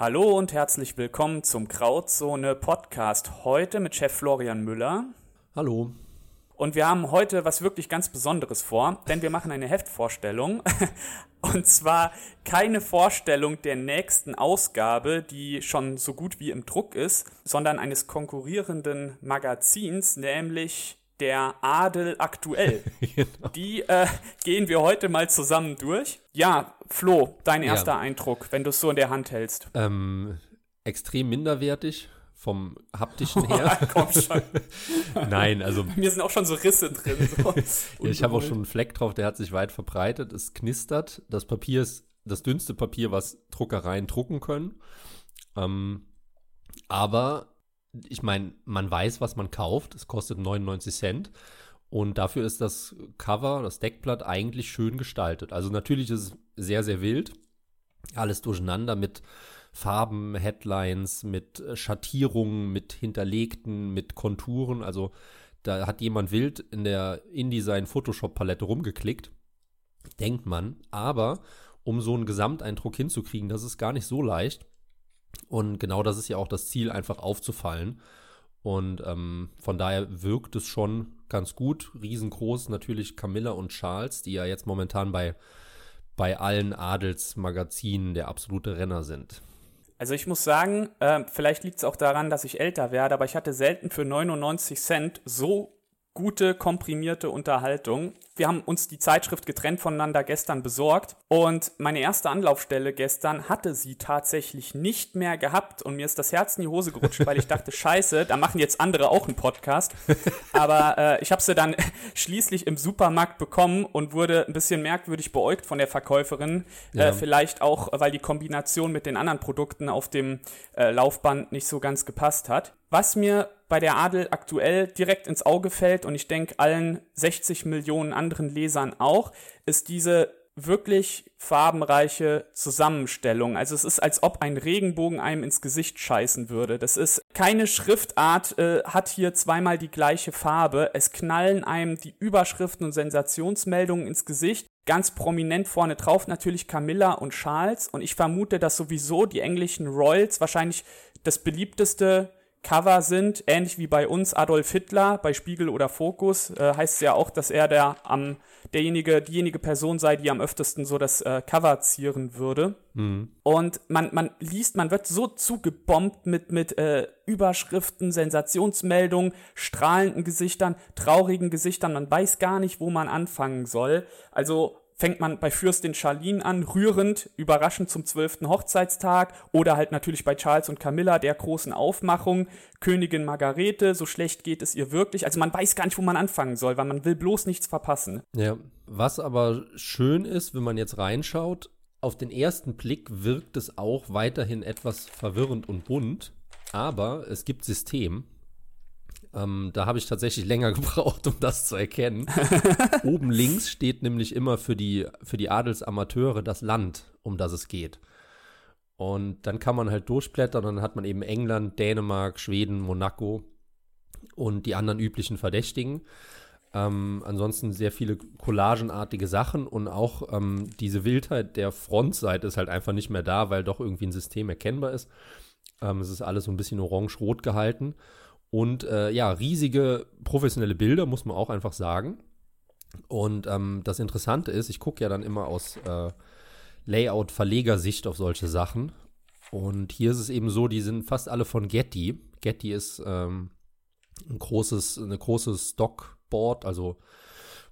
Hallo und herzlich willkommen zum Krautzone Podcast. Heute mit Chef Florian Müller. Hallo. Und wir haben heute was wirklich ganz Besonderes vor, denn wir machen eine Heftvorstellung. Und zwar keine Vorstellung der nächsten Ausgabe, die schon so gut wie im Druck ist, sondern eines konkurrierenden Magazins, nämlich der Adel aktuell. genau. Die äh, gehen wir heute mal zusammen durch. Ja, Flo, dein erster ja. Eindruck, wenn du es so in der Hand hältst. Ähm, extrem minderwertig vom haptischen her. Komm schon. Nein, also. Mir sind auch schon so Risse drin. So. ja, ich habe auch schon einen Fleck drauf, der hat sich weit verbreitet. Es knistert. Das Papier ist das dünnste Papier, was Druckereien drucken können. Ähm, aber ich meine, man weiß, was man kauft. Es kostet 99 Cent. Und dafür ist das Cover, das Deckblatt eigentlich schön gestaltet. Also natürlich ist es sehr, sehr wild. Alles durcheinander mit Farben, Headlines, mit Schattierungen, mit hinterlegten, mit Konturen. Also da hat jemand wild in der InDesign Photoshop Palette rumgeklickt. Denkt man. Aber um so einen Gesamteindruck hinzukriegen, das ist gar nicht so leicht. Und genau das ist ja auch das Ziel, einfach aufzufallen. Und ähm, von daher wirkt es schon ganz gut. Riesengroß natürlich Camilla und Charles, die ja jetzt momentan bei, bei allen Adelsmagazinen der absolute Renner sind. Also ich muss sagen, äh, vielleicht liegt es auch daran, dass ich älter werde, aber ich hatte selten für 99 Cent so gute komprimierte Unterhaltung wir haben uns die Zeitschrift getrennt voneinander gestern besorgt und meine erste Anlaufstelle gestern hatte sie tatsächlich nicht mehr gehabt und mir ist das Herz in die Hose gerutscht, weil ich dachte, scheiße, da machen jetzt andere auch einen Podcast. Aber äh, ich habe sie dann schließlich im Supermarkt bekommen und wurde ein bisschen merkwürdig beäugt von der Verkäuferin. Äh, ja. Äh, vielleicht auch, weil die Kombination mit den anderen Produkten auf dem äh, Laufband nicht so ganz gepasst hat. Was mir bei der Adel aktuell direkt ins Auge fällt und ich denke allen 60 Millionen anderen Lesern auch, ist diese wirklich farbenreiche Zusammenstellung. Also es ist, als ob ein Regenbogen einem ins Gesicht scheißen würde. Das ist keine Schriftart äh, hat hier zweimal die gleiche Farbe. Es knallen einem die Überschriften und Sensationsmeldungen ins Gesicht. Ganz prominent vorne drauf natürlich Camilla und Charles. Und ich vermute, dass sowieso die englischen Royals wahrscheinlich das beliebteste Cover sind, ähnlich wie bei uns Adolf Hitler bei Spiegel oder Fokus, äh, heißt es ja auch, dass er der am derjenige, diejenige Person sei, die am öftesten so das äh, Cover zieren würde. Mhm. Und man, man liest, man wird so zugebombt mit, mit äh, Überschriften, Sensationsmeldungen, strahlenden Gesichtern, traurigen Gesichtern, man weiß gar nicht, wo man anfangen soll. Also fängt man bei Fürstin Charlene an, rührend, überraschend zum zwölften Hochzeitstag oder halt natürlich bei Charles und Camilla, der großen Aufmachung, Königin Margarete, so schlecht geht es ihr wirklich. Also man weiß gar nicht, wo man anfangen soll, weil man will bloß nichts verpassen. Ja, was aber schön ist, wenn man jetzt reinschaut, auf den ersten Blick wirkt es auch weiterhin etwas verwirrend und bunt, aber es gibt System ähm, da habe ich tatsächlich länger gebraucht, um das zu erkennen. Oben links steht nämlich immer für die, für die Adelsamateure das Land, um das es geht. Und dann kann man halt durchblättern dann hat man eben England, Dänemark, Schweden, Monaco und die anderen üblichen Verdächtigen. Ähm, ansonsten sehr viele collagenartige Sachen und auch ähm, diese Wildheit der Frontseite ist halt einfach nicht mehr da, weil doch irgendwie ein System erkennbar ist. Ähm, es ist alles so ein bisschen orange-rot gehalten. Und äh, ja, riesige professionelle Bilder, muss man auch einfach sagen. Und ähm, das Interessante ist, ich gucke ja dann immer aus äh, Layout-Verlegersicht auf solche Sachen. Und hier ist es eben so, die sind fast alle von Getty. Getty ist ähm, ein großes, eine große Stockboard, also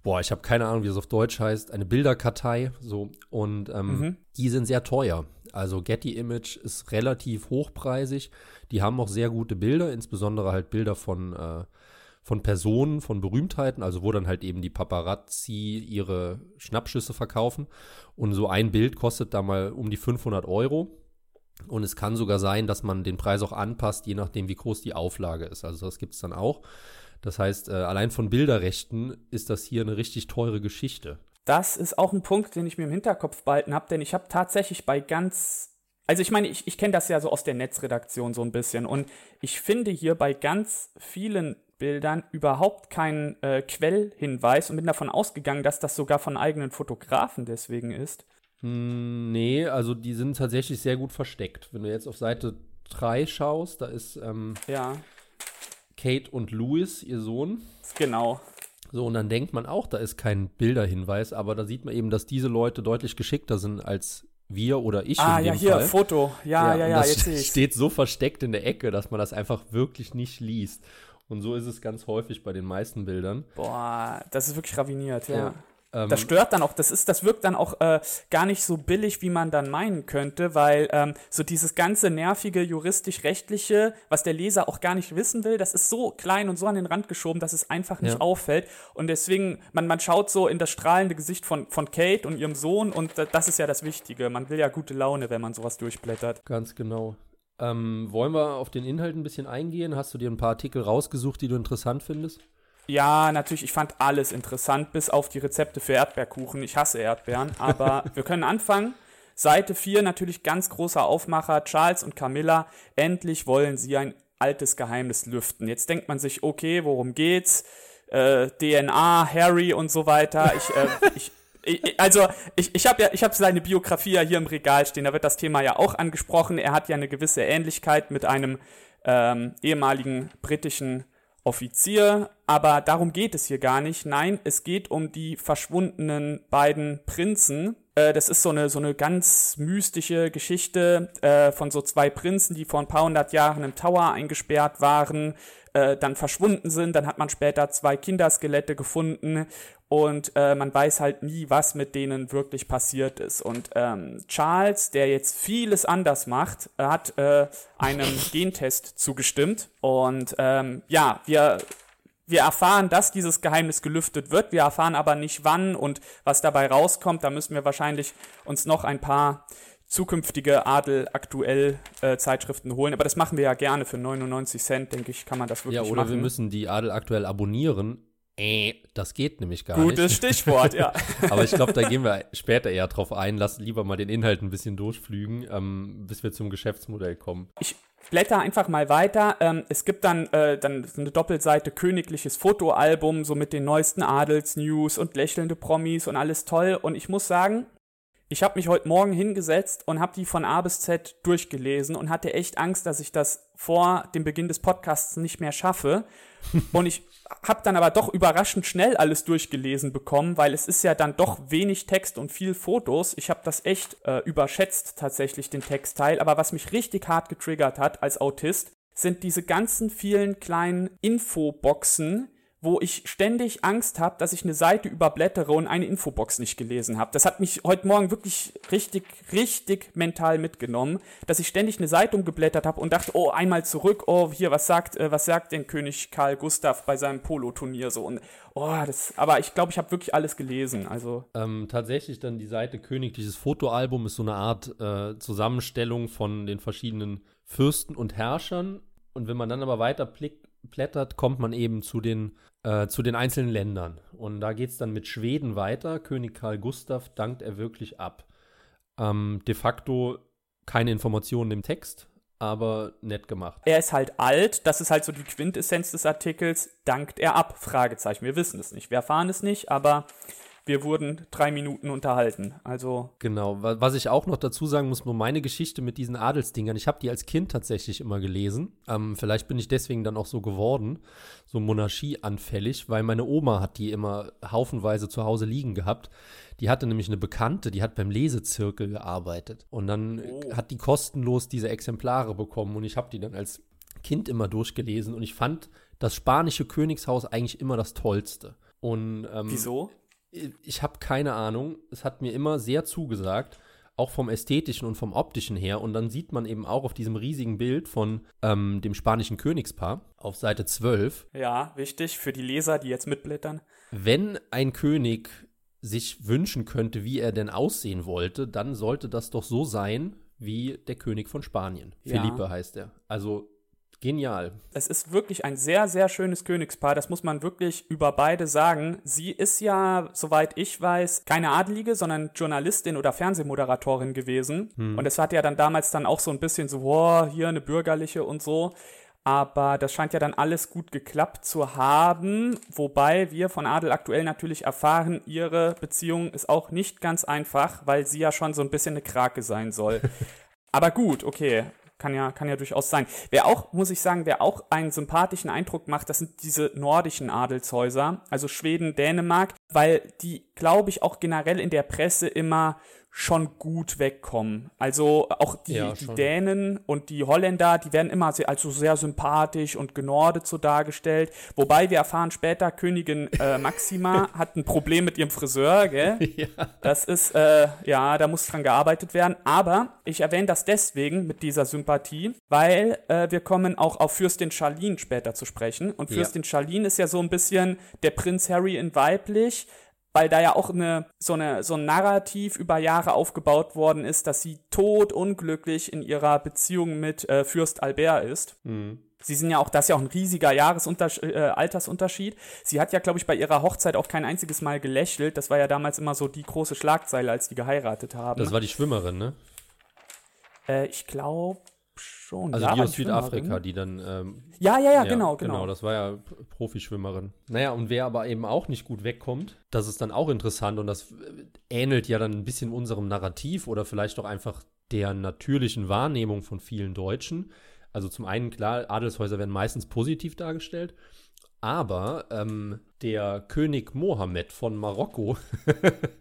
boah, ich habe keine Ahnung, wie es auf Deutsch heißt, eine Bilderkartei, so und ähm, mhm. die sind sehr teuer. Also Getty Image ist relativ hochpreisig. Die haben auch sehr gute Bilder, insbesondere halt Bilder von, äh, von Personen, von Berühmtheiten, also wo dann halt eben die Paparazzi ihre Schnappschüsse verkaufen. Und so ein Bild kostet da mal um die 500 Euro. Und es kann sogar sein, dass man den Preis auch anpasst, je nachdem, wie groß die Auflage ist. Also das gibt es dann auch. Das heißt, äh, allein von Bilderrechten ist das hier eine richtig teure Geschichte. Das ist auch ein Punkt, den ich mir im Hinterkopf behalten habe, denn ich habe tatsächlich bei ganz also ich meine, ich, ich kenne das ja so aus der Netzredaktion so ein bisschen und ich finde hier bei ganz vielen Bildern überhaupt keinen äh, Quellhinweis und bin davon ausgegangen, dass das sogar von eigenen Fotografen deswegen ist. Hm, nee, also die sind tatsächlich sehr gut versteckt. Wenn du jetzt auf Seite 3 schaust, da ist ähm, ja. Kate und Louis, ihr Sohn. Genau. So, und dann denkt man auch, da ist kein Bilderhinweis, aber da sieht man eben, dass diese Leute deutlich geschickter sind als wir oder ich. Ah, ja, hier, Fall. Foto. Ja, ja, ja, ja jetzt das steht so versteckt in der Ecke, dass man das einfach wirklich nicht liest. Und so ist es ganz häufig bei den meisten Bildern. Boah, das ist wirklich raviniert, ja. ja. Ähm, das stört dann auch, das ist, das wirkt dann auch äh, gar nicht so billig, wie man dann meinen könnte, weil ähm, so dieses ganze nervige juristisch-rechtliche, was der Leser auch gar nicht wissen will, das ist so klein und so an den Rand geschoben, dass es einfach nicht ja. auffällt. Und deswegen, man, man schaut so in das strahlende Gesicht von, von Kate und ihrem Sohn und das ist ja das Wichtige. Man will ja gute Laune, wenn man sowas durchblättert. Ganz genau. Ähm, wollen wir auf den Inhalt ein bisschen eingehen? Hast du dir ein paar Artikel rausgesucht, die du interessant findest? Ja, natürlich, ich fand alles interessant, bis auf die Rezepte für Erdbeerkuchen. Ich hasse Erdbeeren, aber wir können anfangen. Seite 4 natürlich ganz großer Aufmacher. Charles und Camilla, endlich wollen sie ein altes Geheimnis lüften. Jetzt denkt man sich, okay, worum geht's? Äh, DNA, Harry und so weiter. Ich, äh, ich, ich, also ich, ich habe ja, ich habe seine Biografie ja hier im Regal stehen. Da wird das Thema ja auch angesprochen. Er hat ja eine gewisse Ähnlichkeit mit einem ähm, ehemaligen britischen Offizier, aber darum geht es hier gar nicht. Nein, es geht um die verschwundenen beiden Prinzen. Äh, das ist so eine, so eine ganz mystische Geschichte äh, von so zwei Prinzen, die vor ein paar hundert Jahren im Tower eingesperrt waren, äh, dann verschwunden sind. Dann hat man später zwei Kinderskelette gefunden und äh, man weiß halt nie, was mit denen wirklich passiert ist. Und ähm, Charles, der jetzt vieles anders macht, hat äh, einem Gentest zugestimmt. Und ähm, ja, wir wir erfahren, dass dieses Geheimnis gelüftet wird. Wir erfahren aber nicht wann und was dabei rauskommt. Da müssen wir wahrscheinlich uns noch ein paar zukünftige Adel aktuell äh, Zeitschriften holen. Aber das machen wir ja gerne für 99 Cent, denke ich, kann man das wirklich machen. Ja, oder machen. wir müssen die Adel aktuell abonnieren das geht nämlich gar Gutes nicht. Gutes Stichwort, ja. Aber ich glaube, da gehen wir später eher drauf ein. Lass lieber mal den Inhalt ein bisschen durchflügen, ähm, bis wir zum Geschäftsmodell kommen. Ich blätter einfach mal weiter. Ähm, es gibt dann, äh, dann eine Doppelseite königliches Fotoalbum, so mit den neuesten Adelsnews und lächelnde Promis und alles toll. Und ich muss sagen, ich habe mich heute Morgen hingesetzt und habe die von A bis Z durchgelesen und hatte echt Angst, dass ich das vor dem Beginn des Podcasts nicht mehr schaffe. und ich habe dann aber doch überraschend schnell alles durchgelesen bekommen, weil es ist ja dann doch wenig Text und viel Fotos. Ich habe das echt äh, überschätzt tatsächlich den Textteil, aber was mich richtig hart getriggert hat als Autist, sind diese ganzen vielen kleinen Infoboxen, wo ich ständig Angst habe, dass ich eine Seite überblättere und eine Infobox nicht gelesen habe. Das hat mich heute Morgen wirklich richtig, richtig mental mitgenommen, dass ich ständig eine Seite umgeblättert habe und dachte, oh, einmal zurück, oh, hier, was sagt, äh, was sagt denn König Karl Gustav bei seinem Poloturnier so und oh, das, aber ich glaube, ich habe wirklich alles gelesen, also. Ähm, tatsächlich dann die Seite Königliches Fotoalbum ist so eine Art äh, Zusammenstellung von den verschiedenen Fürsten und Herrschern und wenn man dann aber weiter blättert, kommt man eben zu den äh, zu den einzelnen Ländern. Und da geht es dann mit Schweden weiter. König Karl Gustav dankt er wirklich ab. Ähm, de facto keine Informationen im Text, aber nett gemacht. Er ist halt alt, das ist halt so die Quintessenz des Artikels, dankt er ab? Fragezeichen. Wir wissen es nicht, wir erfahren es nicht, aber wir wurden drei Minuten unterhalten. Also. Genau. Was ich auch noch dazu sagen muss, nur meine Geschichte mit diesen Adelsdingern. Ich habe die als Kind tatsächlich immer gelesen. Ähm, vielleicht bin ich deswegen dann auch so geworden, so monarchieanfällig, weil meine Oma hat die immer haufenweise zu Hause liegen gehabt. Die hatte nämlich eine Bekannte, die hat beim Lesezirkel gearbeitet. Und dann oh. hat die kostenlos diese Exemplare bekommen und ich habe die dann als Kind immer durchgelesen und ich fand das spanische Königshaus eigentlich immer das Tollste. Und, ähm, Wieso? Ich habe keine Ahnung. Es hat mir immer sehr zugesagt, auch vom ästhetischen und vom optischen her. Und dann sieht man eben auch auf diesem riesigen Bild von ähm, dem spanischen Königspaar auf Seite 12. Ja, wichtig für die Leser, die jetzt mitblättern. Wenn ein König sich wünschen könnte, wie er denn aussehen wollte, dann sollte das doch so sein, wie der König von Spanien. Ja. Felipe heißt er. Also genial. Es ist wirklich ein sehr, sehr schönes Königspaar. Das muss man wirklich über beide sagen. Sie ist ja, soweit ich weiß, keine Adelige, sondern Journalistin oder Fernsehmoderatorin gewesen. Und es hat ja dann damals dann auch so ein bisschen so, wow, hier eine bürgerliche und so. Aber das scheint ja dann alles gut geklappt zu haben, wobei wir von Adel aktuell natürlich erfahren, ihre Beziehung ist auch nicht ganz einfach, weil sie ja schon so ein bisschen eine Krake sein soll. Aber gut, okay. Kann ja, kann ja durchaus sein. Wer auch, muss ich sagen, wer auch einen sympathischen Eindruck macht, das sind diese nordischen Adelshäuser, also Schweden, Dänemark, weil die, glaube ich, auch generell in der Presse immer schon gut wegkommen. Also auch die, Ja, die. Dänen und die Holländer, die werden immer sehr, also sehr sympathisch und genordet so dargestellt. Wobei wir erfahren später, Königin äh, Maxima hat ein Problem mit ihrem Friseur, gell? Das ist, äh, ja, da muss dran gearbeitet werden. Aber ich erwähne das deswegen mit dieser Sympathie, weil äh, wir kommen auch auf Fürstin Charlene später zu sprechen. Und Ja. Fürstin Charlene ist ja so ein bisschen der Prinz Harry in weiblich, weil da ja auch eine, so, eine, so ein Narrativ über Jahre aufgebaut worden ist, dass sie todunglücklich in ihrer Beziehung mit äh, Fürst Albert ist. Sie sind ja auch, das ist ja auch ein riesiger Jahresuntersch äh, Altersunterschied. Sie hat ja, glaube ich, bei ihrer Hochzeit auch kein einziges Mal gelächelt. Das war ja damals immer so die große Schlagzeile, als die geheiratet haben. Das war die Schwimmerin, ne? äh, ich glaube schon. Also ja, die aus Südafrika, Schwimmerin. die dann. Ähm, Ja, ja, ja, genau, genau. Genau, das war ja Profischwimmerin. Naja, und wer aber eben auch nicht gut wegkommt, das ist dann auch interessant und das äh, ähnelt ja dann ein bisschen unserem Narrativ oder vielleicht auch einfach der natürlichen Wahrnehmung von vielen Deutschen. Also zum einen, klar, Adelshäuser werden meistens positiv dargestellt, aber ähm, der König Mohammed von Marokko,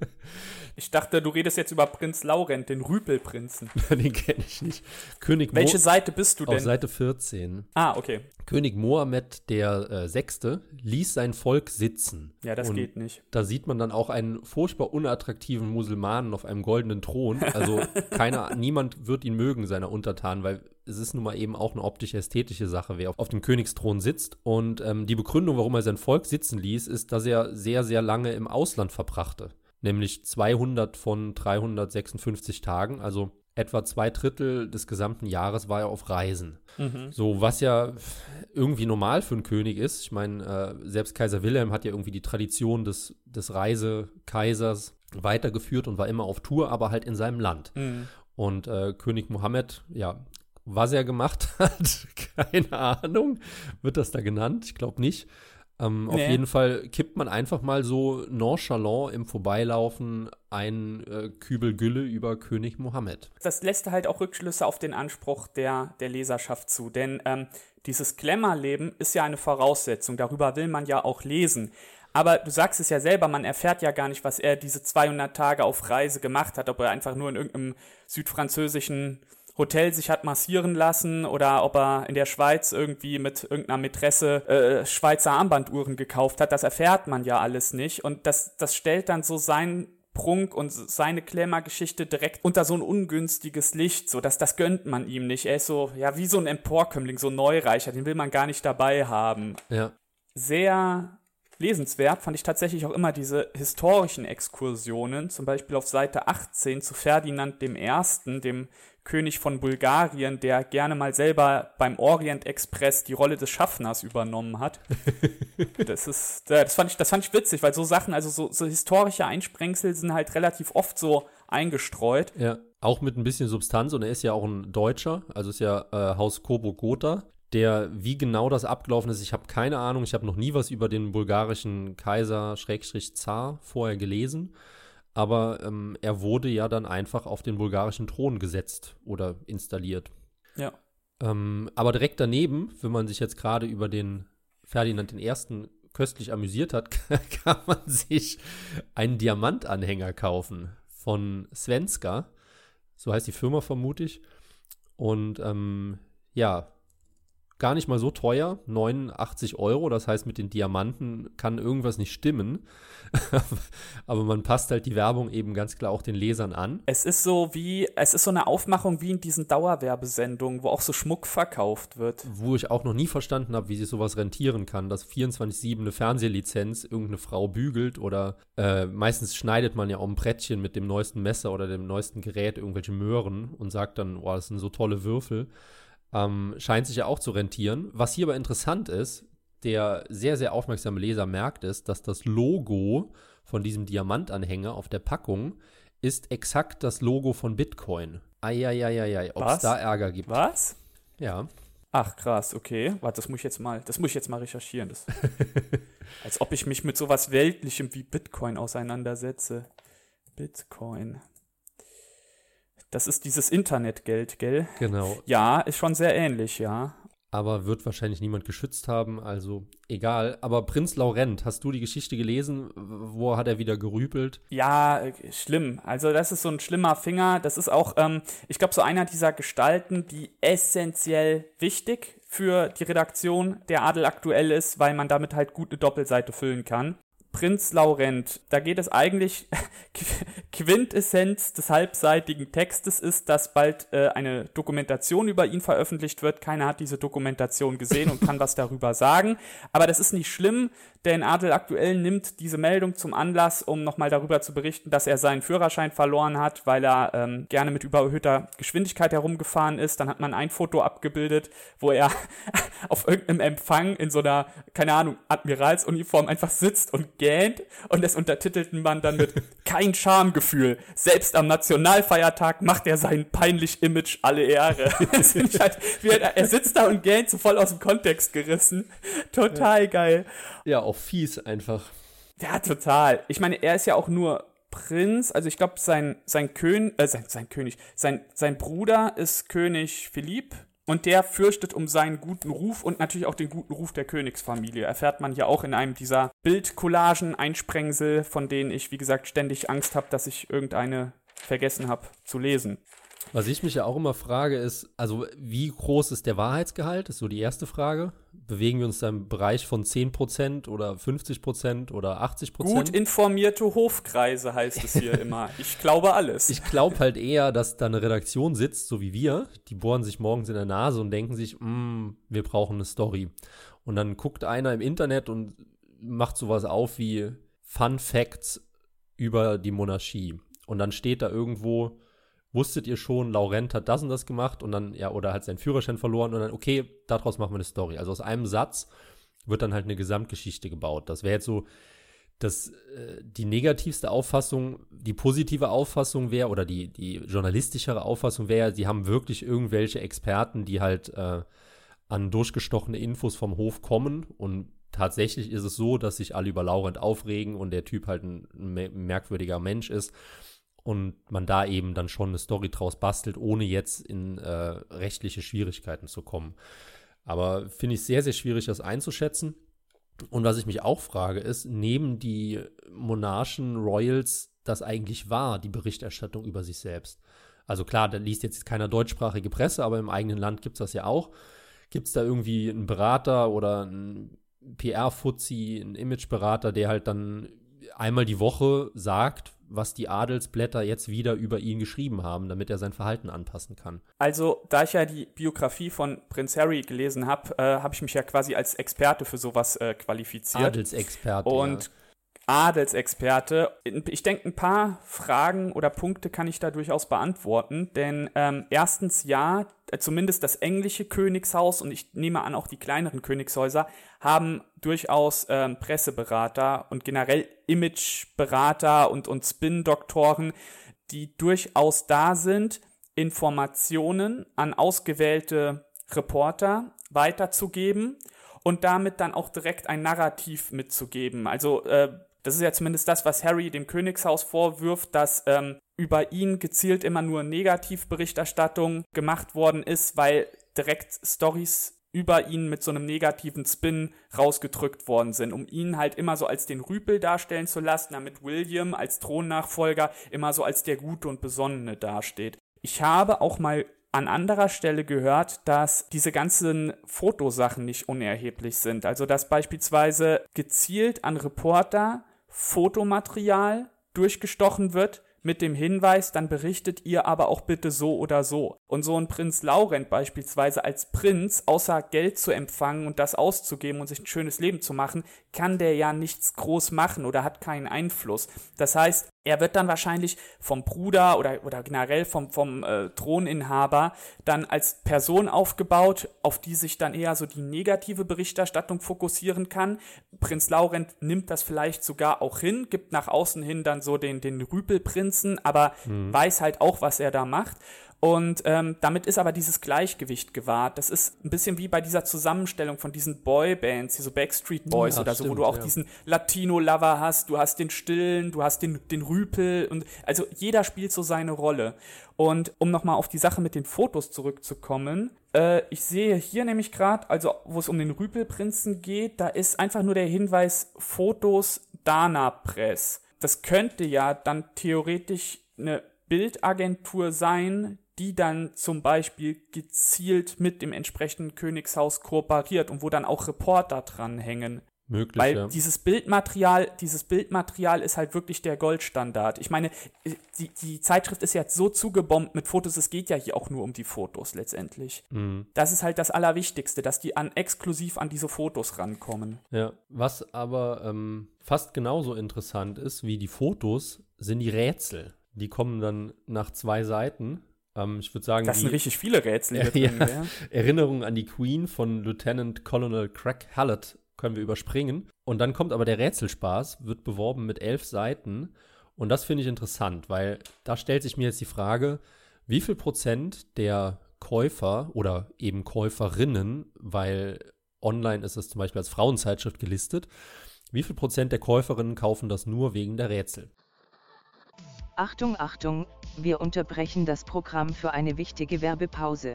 Ich dachte, du redest jetzt über Prinz Laurent, den Rüpelprinzen. den kenne ich nicht. König Mo Welche Seite bist du auf denn? Seite 14. ah, okay. König Mohammed der äh, Sechste ließ sein Volk sitzen. Ja, das Und geht nicht. Da sieht man dann auch einen furchtbar unattraktiven Musulmanen auf einem goldenen Thron. Also keiner, niemand wird ihn mögen, seiner Untertanen, weil es ist nun mal eben auch eine optisch-ästhetische Sache, wer auf, auf dem Königsthron sitzt. Und ähm, die Begründung, warum er sein Volk sitzen ließ, ist, dass er sehr, sehr lange im Ausland verbrachte. Nämlich 200 von 356 Tagen, also etwa zwei Drittel des gesamten Jahres war er auf Reisen. Mhm. So, was ja irgendwie normal für einen König ist. Ich meine, äh, selbst Kaiser Wilhelm hat ja irgendwie die Tradition des, des Reisekaisers weitergeführt und war immer auf Tour, aber halt in seinem Land. Mhm. Und äh, König Mohammed, ja, was er gemacht hat, keine Ahnung, wird das da genannt? Ich glaube nicht. Ähm, Auf Nee. jeden Fall kippt man einfach mal so nonchalant im Vorbeilaufen einen äh, Kübel Gülle über König Mohammed. das lässt halt auch Rückschlüsse auf den Anspruch der, der Leserschaft zu. Denn ähm, dieses Glamour-Leben ist ja eine Voraussetzung. Darüber will man ja auch lesen. Aber du sagst es ja selber, man erfährt ja gar nicht, was er diese 200 Tage auf Reise gemacht hat. Ob er einfach nur in irgendeinem südfranzösischen Hotel sich hat massieren lassen oder ob er in der Schweiz irgendwie mit irgendeiner Mätresse äh, Schweizer Armbanduhren gekauft hat. Das erfährt man ja alles nicht. Und das, das stellt dann so sein Prunk und seine Klemmergeschichte direkt unter so ein ungünstiges Licht, so dass das gönnt man ihm nicht. Er ist so, ja, wie so ein Emporkömmling, so ein Neureicher, den will man gar nicht dabei haben. Ja, Sehr lesenswert fand ich tatsächlich auch immer diese historischen Exkursionen, zum Beispiel auf Seite 18 zu Ferdinand I., dem König von Bulgarien, der gerne mal selber beim Orient Express die Rolle des Schaffners übernommen hat. Das ist, äh, das fand ich, das fand ich witzig, weil so Sachen, also so, so historische Einsprengsel sind halt relativ oft so eingestreut. Ja, auch mit ein bisschen Substanz und er ist ja auch ein Deutscher, also ist ja äh, Haus Kobo Gotha. Der, wie genau das abgelaufen ist, ich habe keine Ahnung, ich habe noch nie was über den bulgarischen Kaiser Schrägstrich Zar vorher gelesen, aber ähm, er wurde ja dann einfach auf den bulgarischen Thron gesetzt oder installiert. Ja. Ähm, aber direkt daneben, wenn man sich jetzt gerade über den Ferdinand I. köstlich amüsiert hat, kann man sich einen Diamantanhänger kaufen von Svenska. So heißt die Firma vermute ich. Und ähm, ja, gar nicht mal so teuer, 89 Euro. Das heißt, mit den Diamanten kann irgendwas nicht stimmen. Aber man passt halt die Werbung eben ganz klar auch den Lesern an. Es ist so wie, es ist so eine Aufmachung wie in diesen Dauerwerbesendungen, wo auch so Schmuck verkauft wird. Wo ich auch noch nie verstanden habe, wie sich sowas rentieren kann, dass 24-7 eine Fernsehlizenz irgendeine Frau bügelt oder äh, meistens schneidet man ja auch ein Brettchen mit dem neuesten Messer oder dem neuesten Gerät irgendwelche Möhren und sagt dann, oh, das sind so tolle Würfel. Ähm, scheint sich ja auch zu rentieren. Was hier aber interessant ist, der sehr, sehr aufmerksame Leser merkt es, dass das Logo von diesem Diamantanhänger auf der Packung ist exakt das Logo von Bitcoin. Eieieiei, ob es da Ärger gibt. Was? Ja. Ach krass, okay. Warte, das muss ich jetzt mal, das muss ich jetzt mal recherchieren. Das, als ob ich mich mit sowas Weltlichem wie Bitcoin auseinandersetze. Bitcoin. Das ist dieses Internetgeld, gell? Genau. Ja, ist schon sehr ähnlich, ja aber wird wahrscheinlich niemand geschützt haben, also egal. Aber Prinz Laurent, hast du die Geschichte gelesen? Wo hat er wieder gerüpelt? Ja, äh, schlimm. Also das ist so ein schlimmer Finger. Das ist auch, ähm, ich glaube, so einer dieser Gestalten, die essentiell wichtig für die Redaktion der Adel aktuell ist, weil man damit halt gut eine Doppelseite füllen kann. Prinz Laurent. Da geht es eigentlich, Quintessenz des halbseitigen Textes ist, dass bald äh, eine Dokumentation über ihn veröffentlicht wird. Keiner hat diese Dokumentation gesehen und kann was darüber sagen. Aber das ist nicht schlimm, denn Adel aktuell nimmt diese Meldung zum Anlass, um nochmal darüber zu berichten, dass er seinen Führerschein verloren hat, weil er ähm, gerne mit überhöhter Geschwindigkeit herumgefahren ist. Dann hat man ein Foto abgebildet, wo er auf irgendeinem Empfang in so einer, keine Ahnung, Admiralsuniform einfach sitzt und gähnt und das untertitelten man dann mit kein Schamgefühl. Selbst am Nationalfeiertag macht er sein peinlich Image alle Ehre. halt, er, sitzt da und gähnt so voll aus dem Kontext gerissen. Total ja. geil. Ja, auch fies einfach. Ja, total. Ich meine, er ist ja auch nur Prinz, also ich glaube, sein, sein König, äh, sein, sein König, sein, sein Bruder ist König Philipp und der fürchtet um seinen guten Ruf und natürlich auch den guten Ruf der Königsfamilie. Erfährt man ja auch in einem dieser Bildcollagen, Einsprengsel, von denen ich, wie gesagt, ständig Angst habe, dass ich irgendeine vergessen habe zu lesen. Was ich mich ja auch immer frage, ist, also wie groß ist der Wahrheitsgehalt? Ist so die erste Frage. Bewegen wir uns da im Bereich von 10% oder 50% oder 80%? Gut informierte Hofkreise heißt es hier immer. Ich glaube alles. Ich glaube halt eher, dass da eine Redaktion sitzt, so wie wir. Die bohren sich morgens in der Nase und denken sich, mm, wir brauchen eine Story. Und dann guckt einer im Internet und macht sowas auf wie Fun Facts über die Monarchie. Und dann steht da irgendwo, wusstet ihr schon, Laurent hat das und das gemacht und dann, ja, oder hat seinen Führerschein verloren und dann, okay, daraus machen wir eine Story. Also aus einem Satz wird dann halt eine Gesamtgeschichte gebaut. Das wäre jetzt so, dass äh, die negativste Auffassung, die positive Auffassung wäre oder die, die journalistischere Auffassung wäre, sie haben wirklich irgendwelche Experten, die halt äh, an durchgestochene Infos vom Hof kommen und tatsächlich ist es so, dass sich alle über Laurent aufregen und der Typ halt ein, ein merkwürdiger Mensch ist und man da eben dann schon eine Story draus bastelt, ohne jetzt in äh, rechtliche Schwierigkeiten zu kommen. Aber finde ich sehr, sehr schwierig, das einzuschätzen. Und was ich mich auch frage, ist, nehmen die Monarchen, Royals das eigentlich wahr, die Berichterstattung über sich selbst? Also klar, da liest jetzt keiner deutschsprachige Presse, aber im eigenen Land gibt es das ja auch. Gibt es da irgendwie einen Berater oder einen PR-Fuzzi, einen Imageberater, der halt dann einmal die Woche sagt, was die Adelsblätter jetzt wieder über ihn geschrieben haben, damit er sein Verhalten anpassen kann. Also, da ich ja die Biografie von Prinz Harry gelesen habe, äh, habe ich mich ja quasi als Experte für sowas äh, qualifiziert. Adelsexperte. Und ja. Adelsexperte. Ich denke, ein paar Fragen oder Punkte kann ich da durchaus beantworten, denn ähm, erstens ja, äh, zumindest das englische Königshaus und ich nehme an auch die kleineren Königshäuser haben durchaus ähm, Presseberater und generell Imageberater und, und Spin-Doktoren, die durchaus da sind, Informationen an ausgewählte Reporter weiterzugeben und damit dann auch direkt ein Narrativ mitzugeben. Also äh, das ist ja zumindest das, was Harry dem Königshaus vorwirft, dass ähm, über ihn gezielt immer nur Negativberichterstattung gemacht worden ist, weil direkt Stories über ihn mit so einem negativen Spin rausgedrückt worden sind, um ihn halt immer so als den Rüpel darstellen zu lassen, damit William als Thronnachfolger immer so als der Gute und Besonnene dasteht. Ich habe auch mal an anderer Stelle gehört, dass diese ganzen Fotosachen nicht unerheblich sind. Also dass beispielsweise gezielt an Reporter Fotomaterial durchgestochen wird, mit dem Hinweis, dann berichtet ihr aber auch bitte so oder so. Und so ein Prinz Laurent beispielsweise als Prinz, außer Geld zu empfangen und das auszugeben und sich ein schönes Leben zu machen, kann der ja nichts groß machen oder hat keinen Einfluss. Das heißt, er wird dann wahrscheinlich vom Bruder oder, oder generell vom, vom äh, Throninhaber dann als Person aufgebaut, auf die sich dann eher so die negative Berichterstattung fokussieren kann. Prinz Laurent nimmt das vielleicht sogar auch hin, gibt nach außen hin dann so den, den Rüpelprinzen, aber mhm. weiß halt auch, was er da macht. Und ähm, damit ist aber dieses Gleichgewicht gewahrt. Das ist ein bisschen wie bei dieser Zusammenstellung von diesen Boybands, hier so Backstreet Boys ja, oder so, stimmt, wo du auch ja. diesen Latino-Lover hast, du hast den Stillen, du hast den, den Rüpel und also jeder spielt so seine Rolle. Und um nochmal auf die Sache mit den Fotos zurückzukommen, äh, ich sehe hier nämlich gerade, also wo es um den Rüpelprinzen geht, da ist einfach nur der Hinweis Fotos Dana Press. Das könnte ja dann theoretisch eine Bildagentur sein, die dann zum Beispiel gezielt mit dem entsprechenden Königshaus kooperiert und wo dann auch Reporter dranhängen. Möglich, Weil ja. dieses Bildmaterial, dieses Bildmaterial ist halt wirklich der Goldstandard. Ich meine, die, die Zeitschrift ist jetzt so zugebombt mit Fotos, es geht ja hier auch nur um die Fotos letztendlich. Mhm. Das ist halt das Allerwichtigste, dass die an, exklusiv an diese Fotos rankommen. Ja, was aber ähm, fast genauso interessant ist wie die Fotos, sind die Rätsel. Die kommen dann nach zwei Seiten ähm, ich würde sagen, das sind die, richtig viele Rätsel. Äh, ja, ja. Erinnerung an die Queen von Lieutenant Colonel Craig Hallett können wir überspringen. Und dann kommt aber der Rätselspaß, wird beworben mit elf Seiten. Und das finde ich interessant, weil da stellt sich mir jetzt die Frage, wie viel Prozent der Käufer oder eben Käuferinnen, weil online ist es zum Beispiel als Frauenzeitschrift gelistet, wie viel Prozent der Käuferinnen kaufen das nur wegen der Rätsel? Achtung, Achtung, wir unterbrechen das Programm für eine wichtige Werbepause.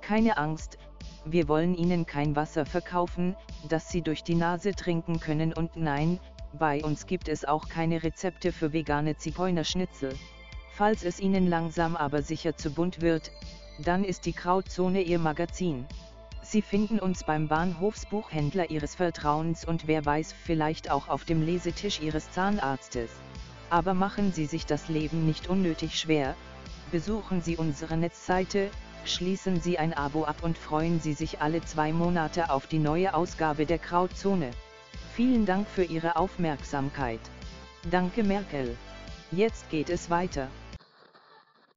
Keine Angst, wir wollen Ihnen kein Wasser verkaufen, das Sie durch die Nase trinken können und nein, bei uns gibt es auch keine Rezepte für vegane Zigeunerschnitzel. Falls es Ihnen langsam aber sicher zu bunt wird, dann ist die Krautzone Ihr Magazin. Sie finden uns beim Bahnhofsbuchhändler Ihres Vertrauens und wer weiß vielleicht auch auf dem Lesetisch Ihres Zahnarztes. Aber machen Sie sich das Leben nicht unnötig schwer, besuchen Sie unsere Netzseite, schließen Sie ein Abo ab und freuen Sie sich alle zwei Monate auf die neue Ausgabe der Krautzone. Vielen Dank für Ihre Aufmerksamkeit. Danke Merkel. Jetzt geht es weiter.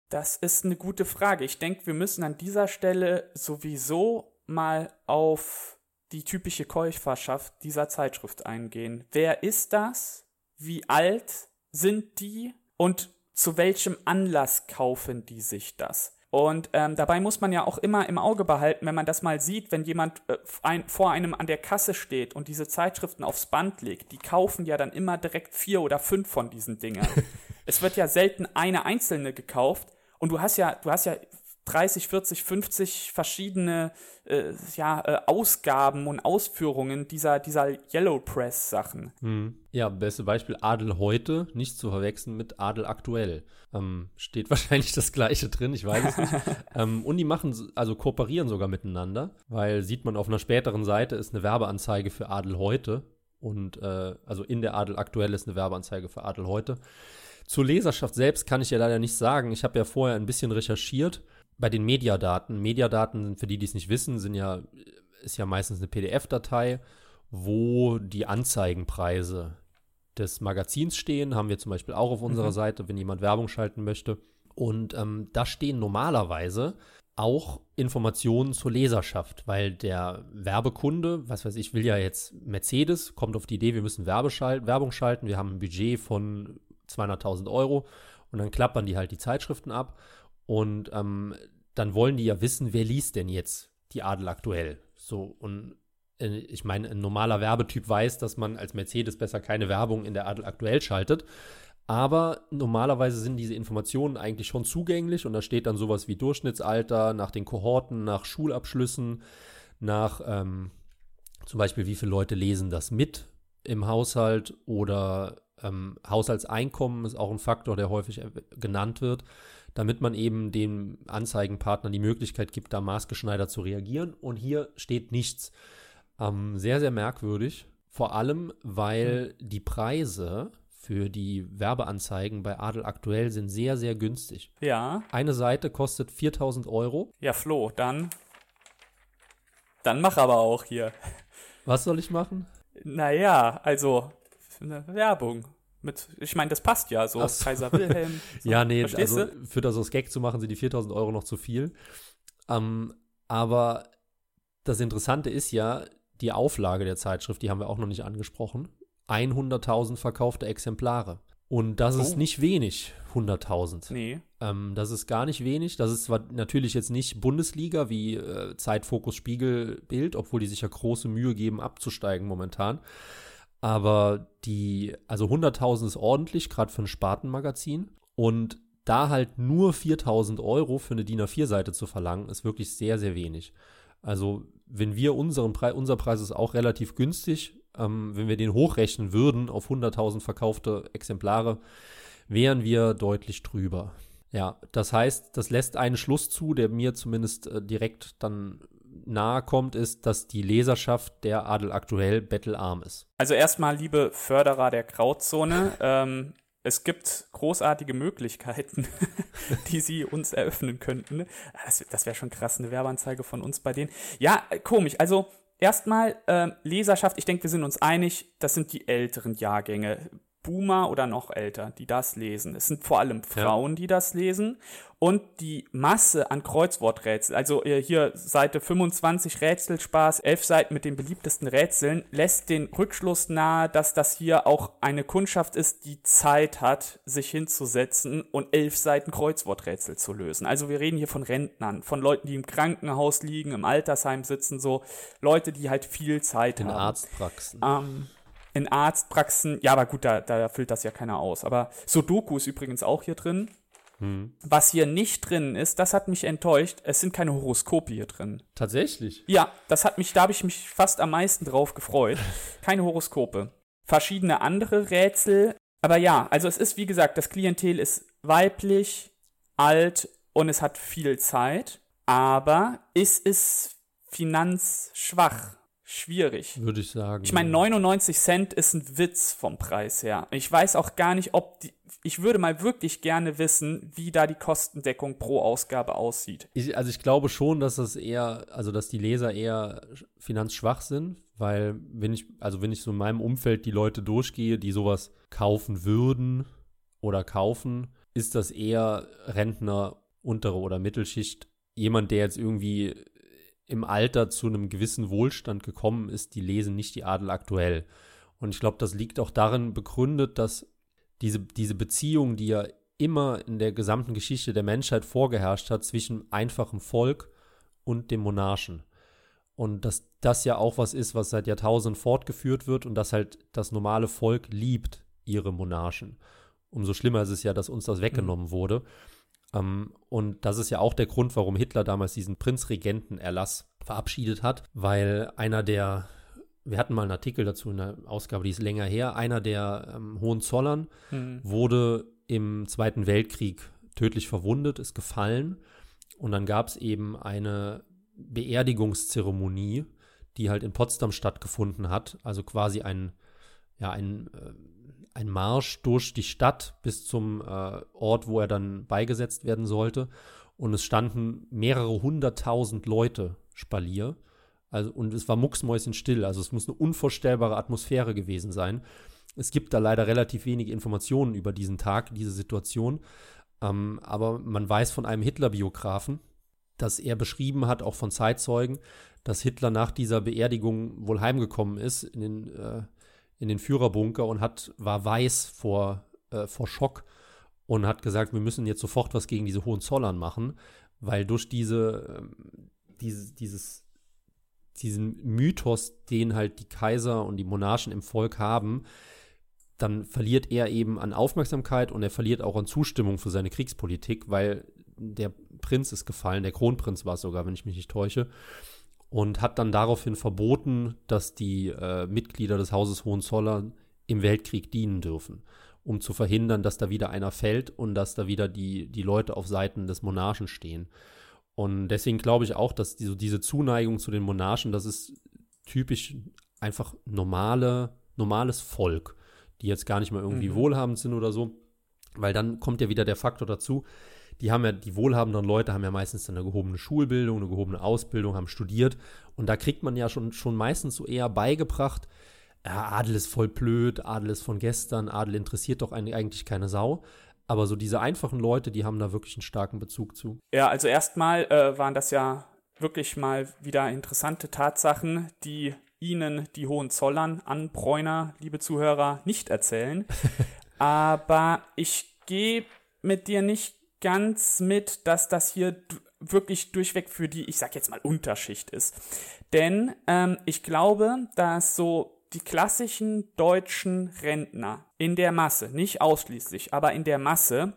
Das ist eine gute Frage. Ich denke, wir müssen an dieser Stelle sowieso mal auf die typische Käuferschaft dieser Zeitschrift eingehen. Wer ist das? Wie alt sind die und zu welchem Anlass kaufen die sich das? Und ähm, dabei muss man ja auch immer im Auge behalten, wenn man das mal sieht, wenn jemand äh, ein, vor einem an der Kasse steht und diese Zeitschriften aufs Band legt, die kaufen ja dann immer direkt vier oder fünf von diesen Dingern. es wird ja selten eine einzelne gekauft. Und du hast ja, du hast ja 30, 40, 50 verschiedene äh, ja, äh, Ausgaben und Ausführungen dieser, dieser Yellow Press Sachen. Hm. Ja, beste Beispiel Adel heute, nicht zu verwechseln mit Adel aktuell. Ähm, steht wahrscheinlich das gleiche drin, ich weiß es nicht. ähm, und die machen, also kooperieren sogar miteinander, weil sieht man auf einer späteren Seite ist eine Werbeanzeige für Adel heute und äh, also in der Adel aktuell ist eine Werbeanzeige für Adel heute. Zur Leserschaft selbst kann ich ja leider nicht sagen. Ich habe ja vorher ein bisschen recherchiert bei den Mediadaten. Mediadaten, für die, die es nicht wissen, sind ja, ist ja meistens eine PDF-Datei, wo die Anzeigenpreise des Magazins stehen. Haben wir zum Beispiel auch auf unserer mhm. Seite, wenn jemand Werbung schalten möchte. Und ähm, da stehen normalerweise auch Informationen zur Leserschaft, weil der Werbekunde, was weiß ich, will ja jetzt Mercedes, kommt auf die Idee, wir müssen Werbeschalt Werbung schalten, wir haben ein Budget von 200.000 Euro und dann klappern die halt die Zeitschriften ab und ähm, dann wollen die ja wissen, wer liest denn jetzt die Adel aktuell. So, und äh, ich meine, ein normaler Werbetyp weiß, dass man als Mercedes besser keine Werbung in der Adel aktuell schaltet. Aber normalerweise sind diese Informationen eigentlich schon zugänglich und da steht dann sowas wie Durchschnittsalter, nach den Kohorten, nach Schulabschlüssen, nach ähm, zum Beispiel, wie viele Leute lesen das mit im Haushalt oder Ähm, Haushaltseinkommen ist auch ein Faktor, der häufig genannt wird, damit man eben dem Anzeigenpartner die Möglichkeit gibt, da maßgeschneidert zu reagieren. Und hier steht nichts. Ähm, sehr, sehr merkwürdig. Vor allem, weil mhm. die Preise für die Werbeanzeigen bei Adel aktuell sind sehr, sehr günstig. Ja. Eine Seite kostet 4000 Euro. Ja, Flo, dann. Dann mach aber auch hier. Was soll ich machen? Naja, also eine Werbung. Mit, ich meine, das passt ja so. so. Kaiser Wilhelm. So. ja, nee, also für das aus Gag zu machen, sind die 4000 Euro noch zu viel. Ähm, aber das Interessante ist ja, die Auflage der Zeitschrift, die haben wir auch noch nicht angesprochen. 100.000 verkaufte Exemplare. Und das oh. ist nicht wenig, 100.000. Nee. Ähm, das ist gar nicht wenig. Das ist zwar natürlich jetzt nicht Bundesliga wie äh, Zeitfokus Spiegel Bild, obwohl die sich ja große Mühe geben, abzusteigen momentan. Aber die, also 100.000 ist ordentlich, gerade für ein Spartenmagazin. Und da halt nur 4.000 Euro für eine DIN A4-Seite zu verlangen, ist wirklich sehr, sehr wenig. Also, wenn wir unseren Preis, unser Preis ist auch relativ günstig, ähm, wenn wir den hochrechnen würden auf 100.000 verkaufte Exemplare, wären wir deutlich drüber. Ja, das heißt, das lässt einen Schluss zu, der mir zumindest äh, direkt dann nahe kommt, ist, dass die Leserschaft der Adel aktuell bettelarm ist. Also erstmal, liebe Förderer der Grauzone, ähm, es gibt großartige Möglichkeiten, die sie uns eröffnen könnten. Das, das wäre schon krass, eine Werbeanzeige von uns bei denen. Ja, komisch. Also erstmal äh, Leserschaft, ich denke, wir sind uns einig, das sind die älteren Jahrgänge. Boomer oder noch älter, die das lesen. Es sind vor allem Frauen, ja. die das lesen. Und die Masse an Kreuzworträtsel, also äh, hier Seite 25 Rätselspaß, elf Seiten mit den beliebtesten Rätseln, lässt den Rückschluss nahe, dass das hier auch eine Kundschaft ist, die Zeit hat, sich hinzusetzen und elf Seiten Kreuzworträtsel zu lösen. Also wir reden hier von Rentnern, von Leuten, die im Krankenhaus liegen, im Altersheim sitzen, so Leute, die halt viel Zeit In haben. In Arztpraxen. Ähm, in Arztpraxen, ja, aber gut, da, da füllt das ja keiner aus. Aber Sudoku ist übrigens auch hier drin. Hm. Was hier nicht drin ist, das hat mich enttäuscht. Es sind keine Horoskope hier drin. Tatsächlich? Ja, das hat mich, da habe ich mich fast am meisten drauf gefreut. keine Horoskope. Verschiedene andere Rätsel. Aber ja, also es ist, wie gesagt, das Klientel ist weiblich, alt und es hat viel Zeit. Aber es ist finanzschwach schwierig. Würde ich sagen. Ich meine, 99 Cent ist ein Witz vom Preis her. Ich weiß auch gar nicht, ob die, ich würde mal wirklich gerne wissen, wie da die Kostendeckung pro Ausgabe aussieht. Ich, also ich glaube schon, dass das eher, also dass die Leser eher finanzschwach sind, weil wenn ich, also wenn ich so in meinem Umfeld die Leute durchgehe, die sowas kaufen würden oder kaufen, ist das eher Rentner, untere oder Mittelschicht. Jemand, der jetzt irgendwie im Alter zu einem gewissen Wohlstand gekommen ist, die lesen nicht die Adel aktuell. Und ich glaube, das liegt auch darin begründet, dass diese, diese Beziehung, die ja immer in der gesamten Geschichte der Menschheit vorgeherrscht hat zwischen einfachem Volk und dem Monarchen. Und dass das ja auch was ist, was seit Jahrtausenden fortgeführt wird und dass halt das normale Volk liebt ihre Monarchen. Umso schlimmer ist es ja, dass uns das weggenommen mhm. wurde. Ähm, und das ist ja auch der Grund, warum Hitler damals diesen Prinzregentenerlass verabschiedet hat, weil einer der, wir hatten mal einen Artikel dazu in der Ausgabe, die ist länger her, einer der ähm, Hohenzollern mhm. wurde im Zweiten Weltkrieg tödlich verwundet, ist gefallen. Und dann gab es eben eine Beerdigungszeremonie, die halt in Potsdam stattgefunden hat. Also quasi ein, ja, ein äh, ein Marsch durch die Stadt bis zum äh, Ort, wo er dann beigesetzt werden sollte. Und es standen mehrere hunderttausend Leute Spalier. Also, und es war mucksmäuschenstill. Also es muss eine unvorstellbare Atmosphäre gewesen sein. Es gibt da leider relativ wenige Informationen über diesen Tag, diese Situation. Ähm, aber man weiß von einem Hitler-Biografen, dass er beschrieben hat, auch von Zeitzeugen, dass Hitler nach dieser Beerdigung wohl heimgekommen ist in den äh, in den Führerbunker und hat, war weiß vor, äh, vor Schock und hat gesagt, wir müssen jetzt sofort was gegen diese Hohenzollern machen, weil durch diese, äh, diese, dieses, diesen Mythos, den halt die Kaiser und die Monarchen im Volk haben, dann verliert er eben an Aufmerksamkeit und er verliert auch an Zustimmung für seine Kriegspolitik, weil der Prinz ist gefallen, der Kronprinz war es sogar, wenn ich mich nicht täusche und hat dann daraufhin verboten, dass die äh, Mitglieder des Hauses Hohenzollern im Weltkrieg dienen dürfen, um zu verhindern, dass da wieder einer fällt und dass da wieder die, die Leute auf Seiten des Monarchen stehen. Und deswegen glaube ich auch, dass die, diese Zuneigung zu den Monarchen, das ist typisch einfach normale, normales Volk, die jetzt gar nicht mal irgendwie mhm. wohlhabend sind oder so. Weil dann kommt ja wieder der Faktor dazu, die haben ja, die wohlhabenden Leute haben ja meistens eine gehobene Schulbildung, eine gehobene Ausbildung, haben studiert. Und da kriegt man ja schon, schon meistens so eher beigebracht, ja, Adel ist voll blöd, Adel ist von gestern, Adel interessiert doch eigentlich keine Sau. Aber so diese einfachen Leute, die haben da wirklich einen starken Bezug zu. Ja, also erstmal äh, waren das ja wirklich mal wieder interessante Tatsachen, die Ihnen, die Hohenzollern, an Bräuner, liebe Zuhörer, nicht erzählen. Aber ich gehe mit dir nicht ganz mit, dass das hier wirklich durchweg für die, ich sag jetzt mal, Unterschicht ist. Denn ähm, ich glaube, dass so die klassischen deutschen Rentner in der Masse, nicht ausschließlich, aber in der Masse,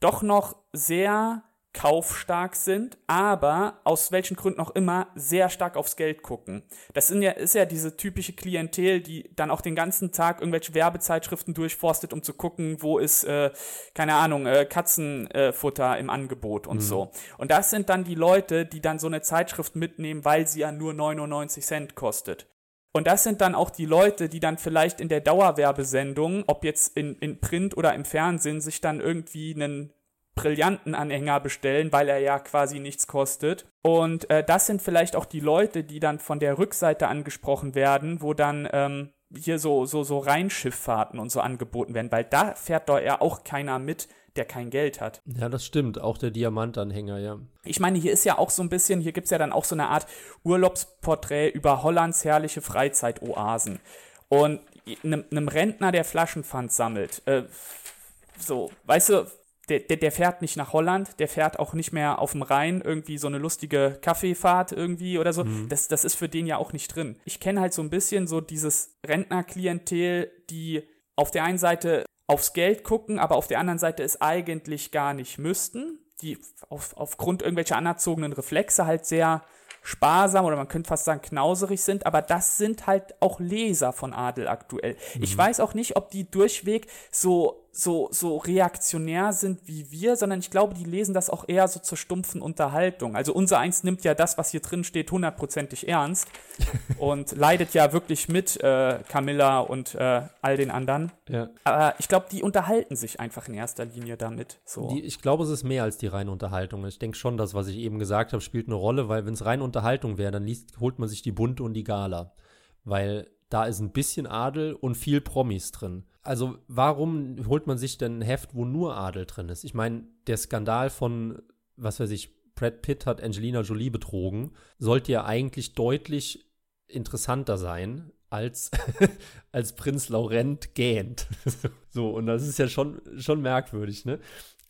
doch noch sehr kaufstark sind, aber aus welchen Gründen auch immer sehr stark aufs Geld gucken. Das sind ja, ist ja diese typische Klientel, die dann auch den ganzen Tag irgendwelche Werbezeitschriften durchforstet, um zu gucken, wo ist, äh, keine Ahnung, äh, Katzenfutter äh, im Angebot und mhm. so. Und das sind dann die Leute, die dann so eine Zeitschrift mitnehmen, weil sie ja nur 99 Cent kostet. Und das sind dann auch die Leute, die dann vielleicht in der Dauerwerbesendung, ob jetzt in, in Print oder im Fernsehen, sich dann irgendwie einen brillanten Anhänger bestellen, weil er ja quasi nichts kostet. Und äh, das sind vielleicht auch die Leute, die dann von der Rückseite angesprochen werden, wo dann ähm, hier so, so, so Rheinschifffahrten und so angeboten werden, weil da fährt doch ja auch keiner mit, der kein Geld hat. Ja, das stimmt, auch der Diamantanhänger, ja. Ich meine, hier ist ja auch so ein bisschen, hier gibt es ja dann auch so eine Art Urlaubsporträt über Hollands herrliche Freizeitoasen. Und einem, Rentner, der Flaschenpfand sammelt, äh, so, weißt du, der, der, der fährt nicht nach Holland, der fährt auch nicht mehr auf dem Rhein irgendwie so eine lustige Kaffeefahrt irgendwie oder so. Mhm. Das, das ist für den ja auch nicht drin. Ich kenne halt so ein bisschen so dieses Rentnerklientel, die auf der einen Seite aufs Geld gucken, aber auf der anderen Seite es eigentlich gar nicht müssten, die auf, aufgrund irgendwelcher anerzogenen Reflexe halt sehr sparsam oder man könnte fast sagen knauserig sind, aber das sind halt auch Leser von Adel aktuell. Mhm. Ich weiß auch nicht, ob die durchweg so so, so reaktionär sind wie wir, sondern ich glaube, die lesen das auch eher so zur stumpfen Unterhaltung. Also unser Eins nimmt ja das, was hier drin steht, hundertprozentig ernst und leidet ja wirklich mit äh, Camilla und äh, all den anderen. Ja. Aber ich glaube, die unterhalten sich einfach in erster Linie damit. So. Die, ich glaube, es ist mehr als die reine Unterhaltung. Ich denke schon, das, was ich eben gesagt habe, spielt eine Rolle, weil wenn es reine Unterhaltung wäre, dann liest, holt man sich die Bunte und die Gala. Weil da ist ein bisschen Adel und viel Promis drin also warum holt man sich denn ein Heft, wo nur Adel drin ist? Ich meine, der Skandal von, was weiß ich, Brad Pitt hat Angelina Jolie betrogen, sollte ja eigentlich deutlich interessanter sein als, als Prinz Laurent gähnt. so, und das ist ja schon, schon merkwürdig, ne?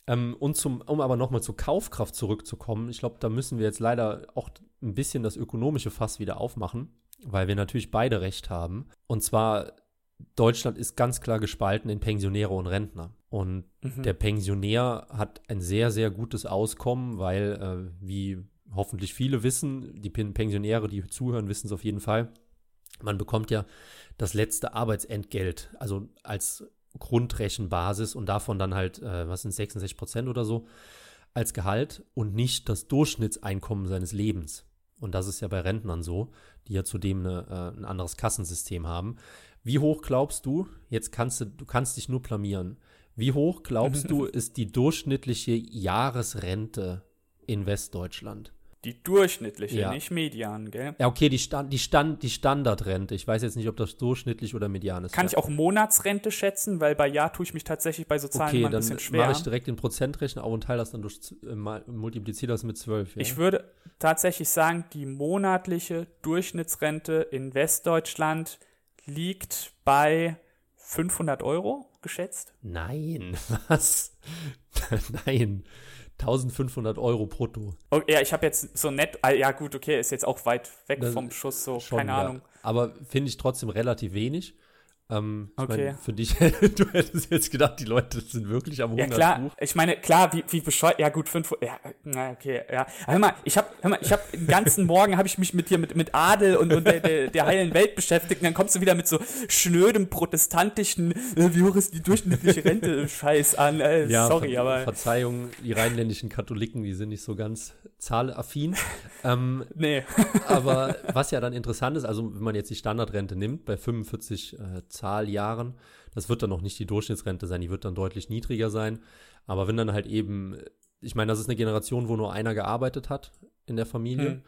Ähm, und zum, um aber nochmal zur Kaufkraft zurückzukommen, ich glaube, da müssen wir jetzt leider auch ein bisschen das ökonomische Fass wieder aufmachen, weil wir natürlich beide recht haben. Und zwar Deutschland ist ganz klar gespalten in Pensionäre und Rentner. Und mhm. der Pensionär hat ein sehr, sehr gutes Auskommen, weil, äh, wie hoffentlich viele wissen, die Pensionäre, die zuhören, wissen es auf jeden Fall, man bekommt ja das letzte Arbeitsentgelt, also als Grundrechenbasis und davon dann halt, äh, was sind 66 Prozent oder so, als Gehalt und nicht das Durchschnittseinkommen seines Lebens. Und das ist ja bei Rentnern so, die ja zudem eine, äh, ein anderes Kassensystem haben. Wie hoch glaubst du, jetzt kannst du, du kannst dich nur blamieren, wie hoch glaubst du, ist die durchschnittliche Jahresrente in Westdeutschland? Die durchschnittliche, ja. nicht Median, gell? Ja, okay, die, Stand, die, Stand, die Standardrente. Ich weiß jetzt nicht, ob das durchschnittlich oder Median ist. Kann ich auch Monatsrente schätzen, weil bei Jahr tue ich mich tatsächlich bei so Zahlen okay, immer ein bisschen schwer. Okay, dann mache ich direkt den Prozentrechner auf und teile das dann durch, äh, multipliziere das mit 12. Ja? Ich würde tatsächlich sagen, die monatliche Durchschnittsrente in Westdeutschland liegt bei 500 Euro geschätzt. Nein, was? Nein. 1500 Euro brutto. Okay, ja, ich habe jetzt so nett, ah, ja gut, okay, ist jetzt auch weit weg das vom Schuss, so, schon, keine Ahnung. Aber finde ich trotzdem relativ wenig. Ähm, ich Okay. mein, für dich, du hättest jetzt gedacht, die Leute sind wirklich am Ja, Hungertuch. klar. Ich meine, klar, wie, wie bescheuert. Ja, gut, fünf Uhr. Ja, na, okay, ja. Hör mal, ich habe, hör mal, ich habe den ganzen Morgen habe ich mich mit dir mit, mit Adel und, und der, der, der heilen Welt beschäftigt. Und dann kommst du wieder mit so schnödem protestantischen, äh, wie hoch ist die durchschnittliche Rente Scheiß an. Äh, Ja, sorry, Ver aber Verzeihung, die rheinländischen Katholiken, die sind nicht so ganz zahlaffin. ähm, nee. aber was ja dann interessant ist, also wenn man jetzt die Standardrente nimmt, bei 45 äh, Zahljahren, das wird dann noch nicht die Durchschnittsrente sein, die wird dann deutlich niedriger sein. Aber wenn dann halt eben, ich meine, das ist eine Generation, wo nur einer gearbeitet hat in der Familie. Hm.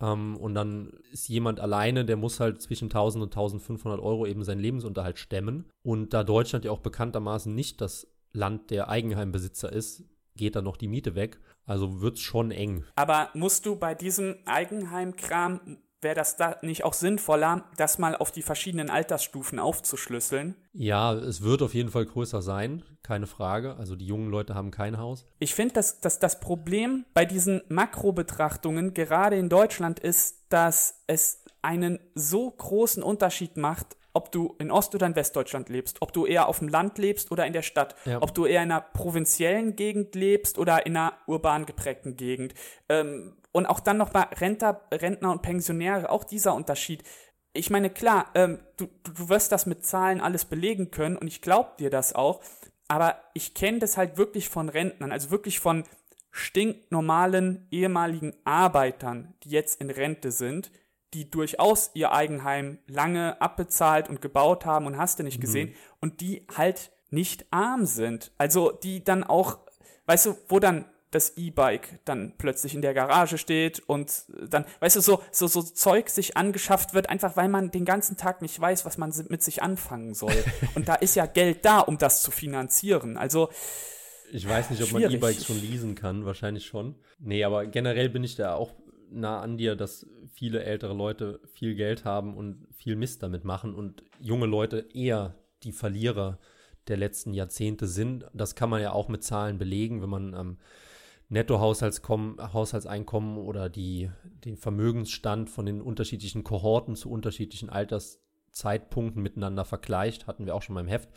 Ähm, und dann ist jemand alleine, der muss halt zwischen 1000 und 1500 Euro eben seinen Lebensunterhalt stemmen. Und da Deutschland ja auch bekanntermaßen nicht das Land der Eigenheimbesitzer ist, geht dann noch die Miete weg. Also wird's schon eng. Aber musst du bei diesem Eigenheimkram, wäre das da nicht auch sinnvoller, das mal auf die verschiedenen Altersstufen aufzuschlüsseln? Ja, es wird auf jeden Fall größer sein, keine Frage. Also die jungen Leute haben kein Haus. Ich finde, dass, dass das Problem bei diesen Makrobetrachtungen gerade in Deutschland ist, dass es einen so großen Unterschied macht, ob du in Ost- oder in Westdeutschland lebst, ob du eher auf dem Land lebst oder in der Stadt, Ja. ob du eher in einer provinziellen Gegend lebst oder in einer urban geprägten Gegend. Ähm, und auch dann nochmal Rentner, Rentner und Pensionäre, auch dieser Unterschied. Ich meine, klar, ähm, du, du du wirst das mit Zahlen alles belegen können und ich glaube dir das auch, aber ich kenne das halt wirklich von Rentnern, also wirklich von stinknormalen ehemaligen Arbeitern, die jetzt in Rente sind, die durchaus ihr Eigenheim lange abbezahlt und gebaut haben und hast du nicht gesehen und die halt nicht arm sind. Also die dann auch, weißt du, wo dann das E-Bike dann plötzlich in der Garage steht und dann, weißt du, so, so, so Zeug sich angeschafft wird, einfach weil man den ganzen Tag nicht weiß, was man mit sich anfangen soll. und da ist ja Geld da, um das zu finanzieren. Also, Ich weiß nicht, ob man Schwierig. E-Bikes schon leasen kann, wahrscheinlich schon. Nee, aber generell bin ich da auch nah an dir, dass viele ältere Leute viel Geld haben und viel Mist damit machen und junge Leute eher die Verlierer der letzten Jahrzehnte sind. Das kann man ja auch mit Zahlen belegen, wenn man am Nettohaushaltskommen- Haushaltseinkommen oder die, den Vermögensstand von den unterschiedlichen Kohorten zu unterschiedlichen Alterszeitpunkten miteinander vergleicht, hatten wir auch schon mal im Heft,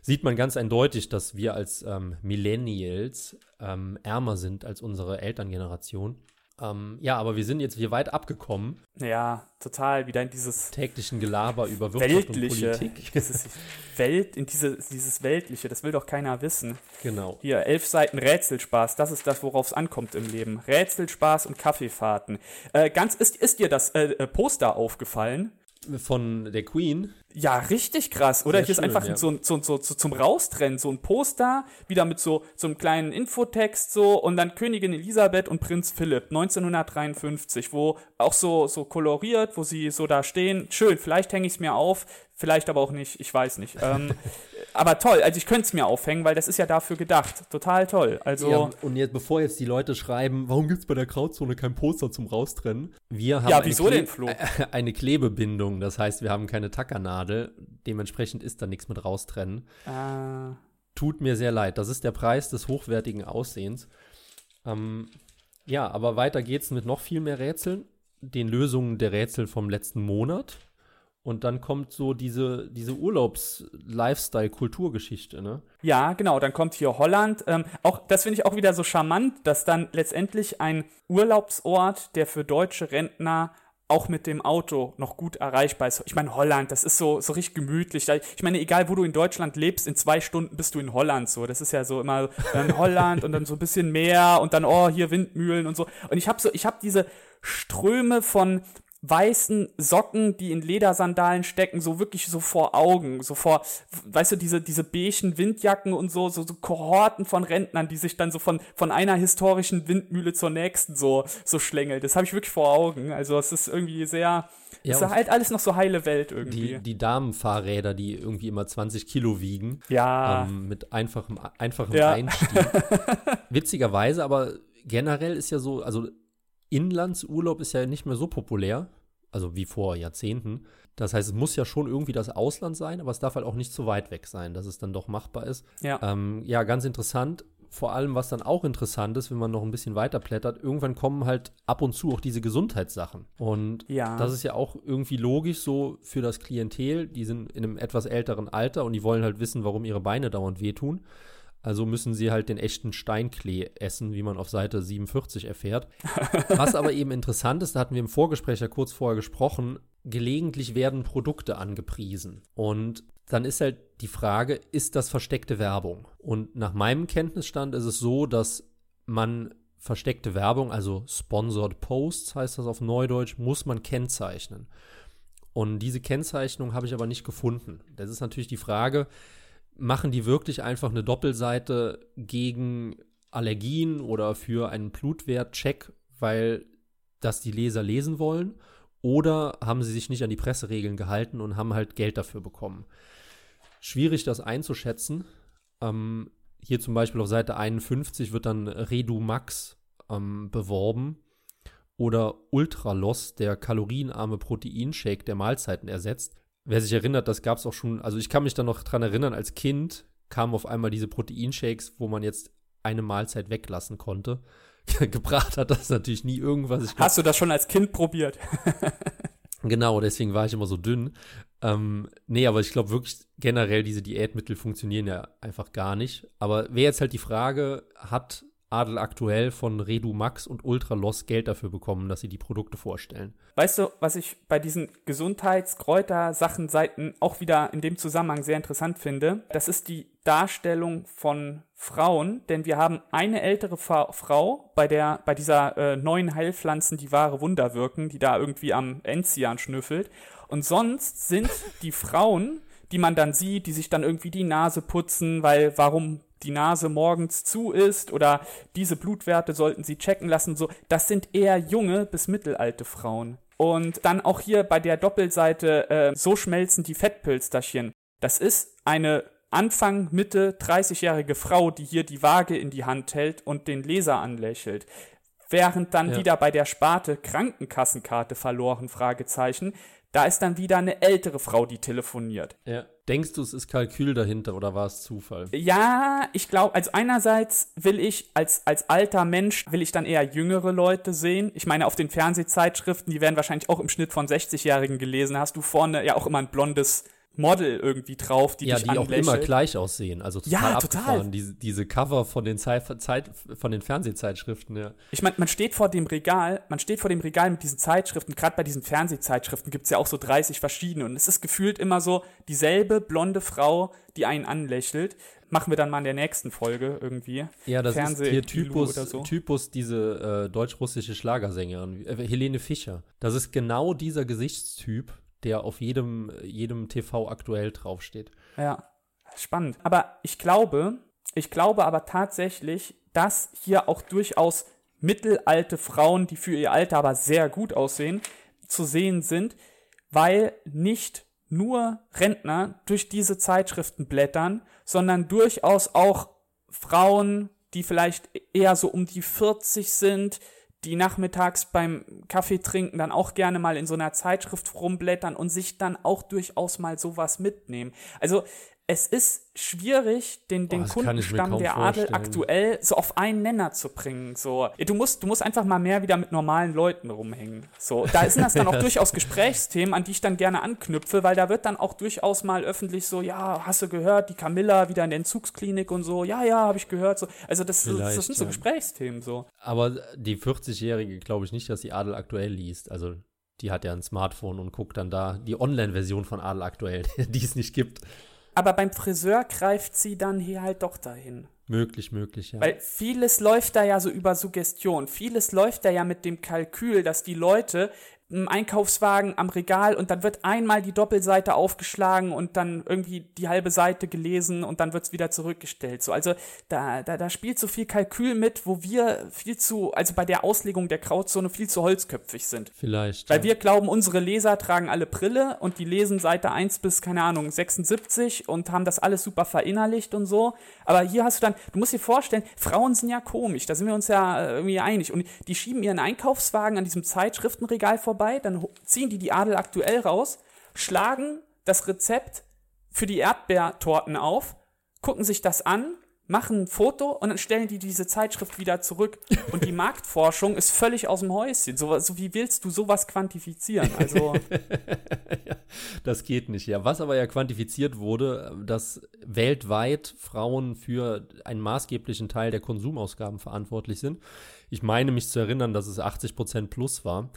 sieht man ganz eindeutig, dass wir als ähm, Millennials ähm, ärmer sind als unsere Elterngeneration. Ähm, ja, aber wir sind jetzt hier weit abgekommen. ja, total wieder in dieses Täglichen Gelaber über Wirtschaft Weltliche. und Politik. Dieses Welt, in diese, dieses Weltliche, das will doch keiner wissen. Genau. Hier, elf Seiten Rätselspaß, das ist das, worauf es ankommt im Leben. Rätselspaß und Kaffeefahrten. Äh, ganz, ist, ist dir das äh, äh, Poster aufgefallen? Von der Queen. Ja, richtig krass, oder? Sehr Hier ist schön, einfach ja. so, so, so, so zum Raustrennen, so ein Poster, wieder mit so, so einem kleinen Infotext so und dann Königin Elisabeth und Prinz Philipp 1953, wo auch so, so koloriert, wo sie so da stehen. Schön, vielleicht hänge ich es mir auf, vielleicht aber auch nicht, ich weiß nicht. Ähm, aber toll, also ich könnte es mir aufhängen, weil das ist ja dafür gedacht. Total toll. Also. Ja, und jetzt, bevor jetzt die Leute schreiben, warum gibt es bei der Grauzone kein Poster zum Raustrennen? Wir haben Ja, eine wieso Kle- denn, Flo? Eine Klebebindung, das heißt, wir haben keine Tackernadel. Dementsprechend ist da nichts mit raustrennen. Äh, Tut mir sehr leid. Das ist der Preis des hochwertigen Aussehens. Ähm, ja, aber weiter geht's mit noch viel mehr Rätseln. Den Lösungen der Rätsel vom letzten Monat. Und dann kommt so diese, diese Urlaubs-Lifestyle-Kulturgeschichte, ne? Ja, genau, dann kommt hier Holland. Ähm, auch das finde ich auch wieder so charmant, dass dann letztendlich ein Urlaubsort, der für deutsche Rentner auch mit dem Auto noch gut erreichbar ist. Ich meine, Holland, das ist so, so richtig gemütlich. Ich meine, egal wo du in Deutschland lebst, in zwei Stunden bist du in Holland so. Das ist ja so immer ähm, Holland und dann so ein bisschen Meer und dann, oh, hier Windmühlen und so. Und ich habe so, ich habe diese Ströme von weißen Socken, die in Ledersandalen stecken, so wirklich so vor Augen, so vor, weißt du, diese, diese beigen Windjacken und so, so, so Kohorten von Rentnern, die sich dann so von, von einer historischen Windmühle zur nächsten so, so schlängelt. Das habe ich wirklich vor Augen. Also es ist irgendwie sehr, Ja, es ist halt alles noch so heile Welt irgendwie. Die, die Damenfahrräder, die irgendwie immer 20 Kilo wiegen. ja, ähm, mit einfachem, einfachem Ja. Einstieg. Witzigerweise, aber generell ist ja so, also Inlandsurlaub ist ja nicht mehr so populär, also wie vor Jahrzehnten. Das heißt, es muss ja schon irgendwie das Ausland sein, aber es darf halt auch nicht zu weit weg sein, dass es dann doch machbar ist. ja. Ähm, ja, ganz interessant. vor allem, was dann auch interessant ist, wenn man noch ein bisschen weiter plättert, irgendwann kommen halt ab und zu auch diese Gesundheitssachen. Und Ja. das ist ja auch irgendwie logisch so für das Klientel. Die sind in einem etwas älteren Alter und die wollen halt wissen, warum ihre Beine dauernd wehtun. Also müssen sie halt den echten Steinklee essen, wie man auf Seite 47 erfährt. Was aber eben interessant ist, da hatten wir im Vorgespräch ja kurz vorher gesprochen, gelegentlich werden Produkte angepriesen. Und dann ist halt die Frage, ist das versteckte Werbung? Und nach meinem Kenntnisstand ist es so, dass man versteckte Werbung, also Sponsored Posts heißt das auf Neudeutsch, muss man kennzeichnen. Und diese Kennzeichnung habe ich aber nicht gefunden. Das ist natürlich die Frage, machen die wirklich einfach eine Doppelseite gegen Allergien oder für einen Blutwertcheck, weil das die Leser lesen wollen? Oder haben sie sich nicht an die Presseregeln gehalten und haben halt Geld dafür bekommen? Schwierig, das einzuschätzen. Ähm, hier zum Beispiel auf Seite 51 wird dann Redu Max ähm, beworben oder Ultraloss, der kalorienarme Proteinshake, der Mahlzeiten ersetzt. Wer sich erinnert, das gab es auch schon, also ich kann mich da noch dran erinnern, als Kind kamen auf einmal diese Proteinshakes, wo man jetzt eine Mahlzeit weglassen konnte. Gebracht hat das natürlich nie irgendwas. Ich Hast du das schon als Kind probiert? Genau, deswegen war ich immer so dünn. Ähm, nee, aber ich glaube wirklich generell, diese Diätmittel funktionieren ja einfach gar nicht. Aber wäre jetzt halt die Frage, hat Adel aktuell von Redu Max und Ultraloss Geld dafür bekommen, dass sie die Produkte vorstellen? Weißt du, was ich bei diesen Gesundheitskräuter-Sachen-Seiten auch wieder in dem Zusammenhang sehr interessant finde? Das ist die Darstellung von Frauen, denn wir haben eine ältere Fa Frau bei der, bei dieser äh, neuen Heilpflanzen, die wahre Wunder wirken, die da irgendwie am Enzian schnüffelt. Und sonst sind die Frauen, die man dann sieht, die sich dann irgendwie die Nase putzen, weil warum die Nase morgens zu ist oder diese Blutwerte sollten sie checken lassen, so, das sind eher junge bis mittelalte Frauen. Und dann auch hier bei der Doppelseite, äh, so schmelzen die Fettpölsterchen. Das ist eine Anfang, Mitte 30-jährige Frau, die hier die Waage in die Hand hält und den Leser anlächelt. Während dann Ja. wieder bei der Sparte Krankenkassenkarte verloren, Fragezeichen, da ist dann wieder eine ältere Frau, die telefoniert. Ja. Denkst du, es ist Kalkül dahinter oder war es Zufall? Ja, ich glaube, also einerseits will ich als, als alter Mensch, will ich dann eher jüngere Leute sehen. Ich meine, auf den Fernsehzeitschriften, die werden wahrscheinlich auch im Schnitt von 60-Jährigen gelesen, hast du vorne ja auch immer ein blondes Model irgendwie drauf, die ja, dich die auch anlächelt. immer gleich aussehen. Also total Ja, total. Diese, diese Cover von den, Zeit, von den Fernsehzeitschriften, ja. Ich meine, man steht vor dem Regal, man steht vor dem Regal mit diesen Zeitschriften, gerade bei diesen Fernsehzeitschriften gibt's ja auch so 30 verschiedene und es ist gefühlt immer so dieselbe blonde Frau, die einen anlächelt. Machen wir dann mal in der nächsten Folge irgendwie. Ja, das ist Fernseh- hier Ilu Typus, oder so. Typus diese äh, deutsch-russische Schlagersängerin, äh, Helene Fischer. Das ist genau dieser Gesichtstyp, der auf jedem, jedem TV aktuell draufsteht. Ja, spannend. Aber ich glaube, ich glaube aber tatsächlich, dass hier auch durchaus mittelalte Frauen, die für ihr Alter aber sehr gut aussehen, zu sehen sind, weil nicht nur Rentner durch diese Zeitschriften blättern, sondern durchaus auch Frauen, die vielleicht eher so um die 40 sind, die nachmittags beim Kaffee trinken dann auch gerne mal in so einer Zeitschrift rumblättern und sich dann auch durchaus mal sowas mitnehmen. Also es ist schwierig, den, den ich mir Kundenstamm der Adel vorstellen. aktuell so auf einen Nenner zu bringen. So, du musst, du musst einfach mal mehr wieder mit normalen Leuten rumhängen. So, da sind das dann auch durchaus Gesprächsthemen, an die ich dann gerne anknüpfe, weil da wird dann auch durchaus mal öffentlich so, ja, hast du gehört, die Camilla wieder in der Entzugsklinik und so, ja, ja, habe ich gehört. So, also das, das, das sind so ja. Gesprächsthemen so. Aber die 40-Jährige glaube ich nicht, dass sie Adel aktuell liest. Also die hat ja ein Smartphone und guckt dann da die Online-Version von Adel aktuell, die es nicht gibt. Aber beim Friseur greift sie dann hier halt doch dahin. Möglich, möglich, ja. Weil vieles läuft da ja so über Suggestion. Vieles läuft da ja mit dem Kalkül, dass die Leute Einkaufswagen am Regal und dann wird einmal die Doppelseite aufgeschlagen und dann irgendwie die halbe Seite gelesen und dann wird's wieder zurückgestellt. So, also da, da, da spielt so viel Kalkül mit, wo wir viel zu, also bei der Auslegung der Grauzone viel zu holzköpfig sind. Vielleicht. Weil ja. wir glauben, unsere Leser tragen alle Brille und die lesen Seite 1 bis, keine Ahnung, 76 und haben das alles super verinnerlicht und so. Aber hier hast du dann, du musst dir vorstellen, Frauen sind ja komisch, da sind wir uns ja äh, irgendwie einig. Und die schieben ihren Einkaufswagen an diesem Zeitschriftenregal vorbei, dann ho- ziehen die die Adel aktuell raus, schlagen das Rezept für die Erdbeertorten auf, gucken sich das an, machen ein Foto und dann stellen die diese Zeitschrift wieder zurück. Und die Marktforschung ist völlig aus dem Häuschen. So, so wie willst du sowas quantifizieren? Also das geht nicht. Ja, was aber ja quantifiziert wurde, dass weltweit Frauen für einen maßgeblichen Teil der Konsumausgaben verantwortlich sind. Ich meine mich zu erinnern, dass es 80 Prozent plus war.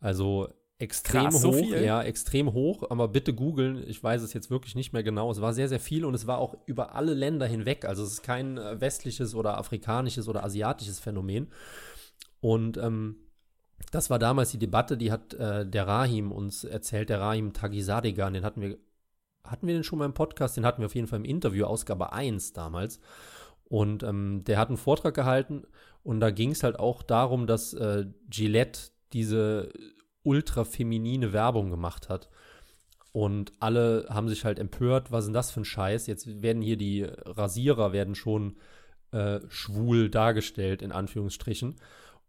Also extrem Krass, so hoch, viel? ja, extrem hoch, aber bitte googeln, ich weiß es jetzt wirklich nicht mehr genau. Es war sehr, sehr viel und es war auch über alle Länder hinweg. Also es ist kein äh, westliches oder afrikanisches oder asiatisches Phänomen. Und ähm, das war damals die Debatte, die hat äh, der Rahim uns erzählt, der Rahim Tagisadegan, den hatten wir, hatten wir den schon mal im Podcast, den hatten wir auf jeden Fall im Interview, Ausgabe 1 damals. Und ähm, der hat einen Vortrag gehalten und da ging es halt auch darum, dass äh, Gillette diese ultra feminine Werbung gemacht hat. Und alle haben sich halt empört, was ist denn das für ein Scheiß? Jetzt werden hier die Rasierer werden schon äh, schwul dargestellt, in Anführungsstrichen.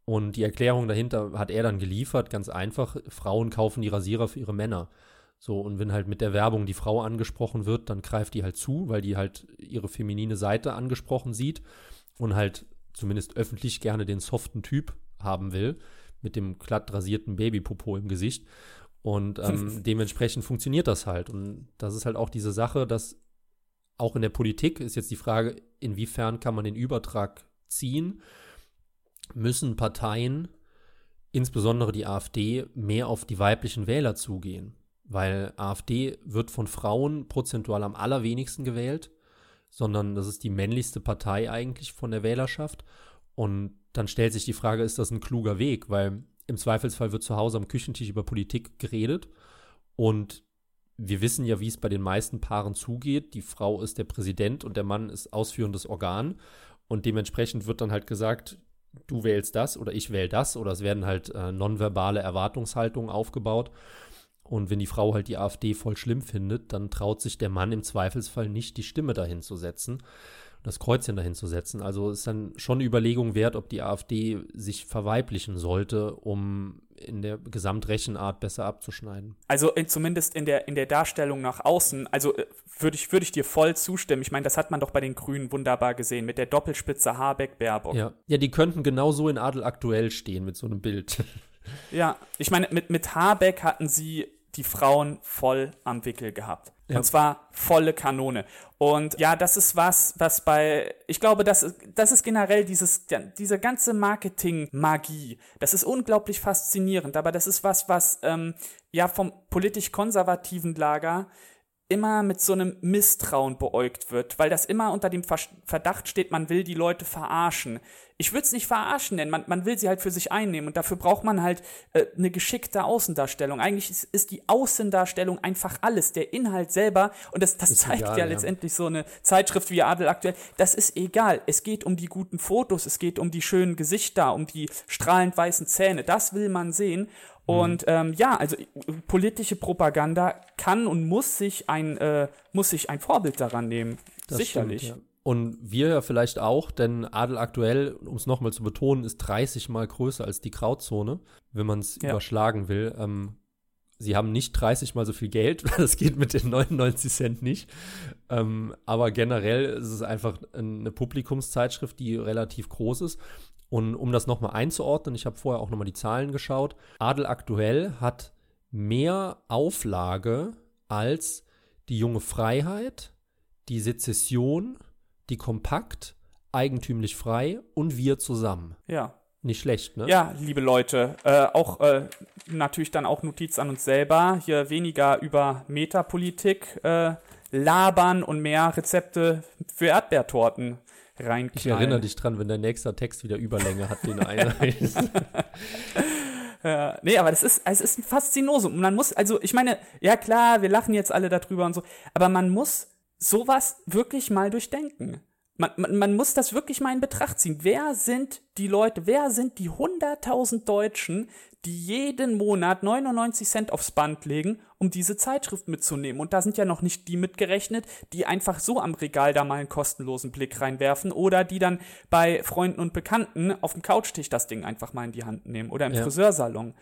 Und die Erklärung dahinter hat er dann geliefert, ganz einfach, Frauen kaufen die Rasierer für ihre Männer. So, und wenn halt mit der Werbung die Frau angesprochen wird, dann greift die halt zu, weil die halt ihre feminine Seite angesprochen sieht und halt zumindest öffentlich gerne den soften Typ haben will mit dem glatt rasierten Babypopo im Gesicht. Und ähm, dementsprechend funktioniert das halt. Und das ist halt auch diese Sache, dass auch in der Politik ist jetzt die Frage, inwiefern kann man den Übertrag ziehen? Müssen Parteien, insbesondere die AfD, mehr auf die weiblichen Wähler zugehen? Weil AfD wird von Frauen prozentual am allerwenigsten gewählt, sondern das ist die männlichste Partei eigentlich von der Wählerschaft. Und dann stellt sich die Frage, ist das ein kluger Weg? Weil im Zweifelsfall wird zu Hause am Küchentisch über Politik geredet und wir wissen ja, wie es bei den meisten Paaren zugeht. Die Frau ist der Präsident und der Mann ist ausführendes Organ und dementsprechend wird dann halt gesagt, du wählst das oder ich wähle das oder es werden halt äh, nonverbale Erwartungshaltungen aufgebaut. Und wenn die Frau halt die AfD voll schlimm findet, dann traut sich der Mann im Zweifelsfall nicht, die Stimme dahin zu setzen das Kreuzchen dahin zu setzen. Also ist dann schon eine Überlegung wert, ob die AfD sich verweiblichen sollte, um in der Gesamtrechenart besser abzuschneiden. Also in, zumindest in der, in der Darstellung nach außen, also äh, würde ich, würd ich dir voll zustimmen. Ich meine, das hat man doch bei den Grünen wunderbar gesehen, mit der Doppelspitze Habeck-Baerbock. Ja. ja, die könnten genauso in Adel aktuell stehen mit so einem Bild. Ja, ich meine, mit, mit Habeck hatten sie die Frauen voll am Wickel gehabt. Ja. Und zwar volle Kanone. Und ja, das ist was, was bei, ich glaube, das ist, das ist generell dieses, diese ganze Marketing-Magie. Das ist unglaublich faszinierend, aber das ist was, was ähm, ja vom politisch konservativen Lager immer mit so einem Misstrauen beäugt wird, weil das immer unter dem Verdacht steht, man will die Leute verarschen. Ich würde es nicht verarschen nennen, man, man will sie halt für sich einnehmen und dafür braucht man halt äh, eine geschickte Außendarstellung. Eigentlich ist, ist, die Außendarstellung einfach alles, der Inhalt selber und das, das zeigt egal, ja, letztendlich so eine Zeitschrift wie Adel aktuell, das ist egal. Es geht um die guten Fotos, es geht um die schönen Gesichter, um die strahlend weißen Zähne, das will man sehen und mhm. ähm, ja, also politische Propaganda kann und muss sich ein, äh, muss sich ein Vorbild daran nehmen. Das Sicherlich. Stimmt, ja. Und wir ja vielleicht auch, denn Adel aktuell, um es nochmal zu betonen, ist 30 mal größer als die Grauzone, wenn man es ja. überschlagen will. Ähm, sie haben nicht 30 mal so viel Geld, das geht mit den 99 Cent nicht. Ähm, aber generell ist es einfach eine Publikumszeitschrift, die relativ groß ist. Und um das nochmal einzuordnen, ich habe vorher auch nochmal die Zahlen geschaut. Adel aktuell hat mehr Auflage als die junge Freiheit, die Sezession, die Kompakt, eigentümlich frei und wir zusammen. Ja. Nicht schlecht, ne? Ja, liebe Leute, äh, auch äh, natürlich dann auch Notiz an uns selber. Hier weniger über Metapolitik äh, labern und mehr Rezepte für Erdbeertorten reinknallen. Ich erinnere dich dran, wenn der nächste Text wieder Überlänge hat, den einer Ja, nee, aber das ist, es ist ein Faszinosum. Und man muss, also ich meine, ja klar, wir lachen jetzt alle darüber und so, aber man muss sowas wirklich mal durchdenken. Man, man, man muss das wirklich mal in Betracht ziehen. Wer sind die Leute, wer sind die 100.000 Deutschen, die jeden Monat 99 Cent aufs Band legen, um diese Zeitschrift mitzunehmen. Und da sind ja noch nicht die mitgerechnet, die einfach so am Regal da mal einen kostenlosen Blick reinwerfen oder die dann bei Freunden und Bekannten auf dem Couchtisch das Ding einfach mal in die Hand nehmen oder im ja. Friseursalon.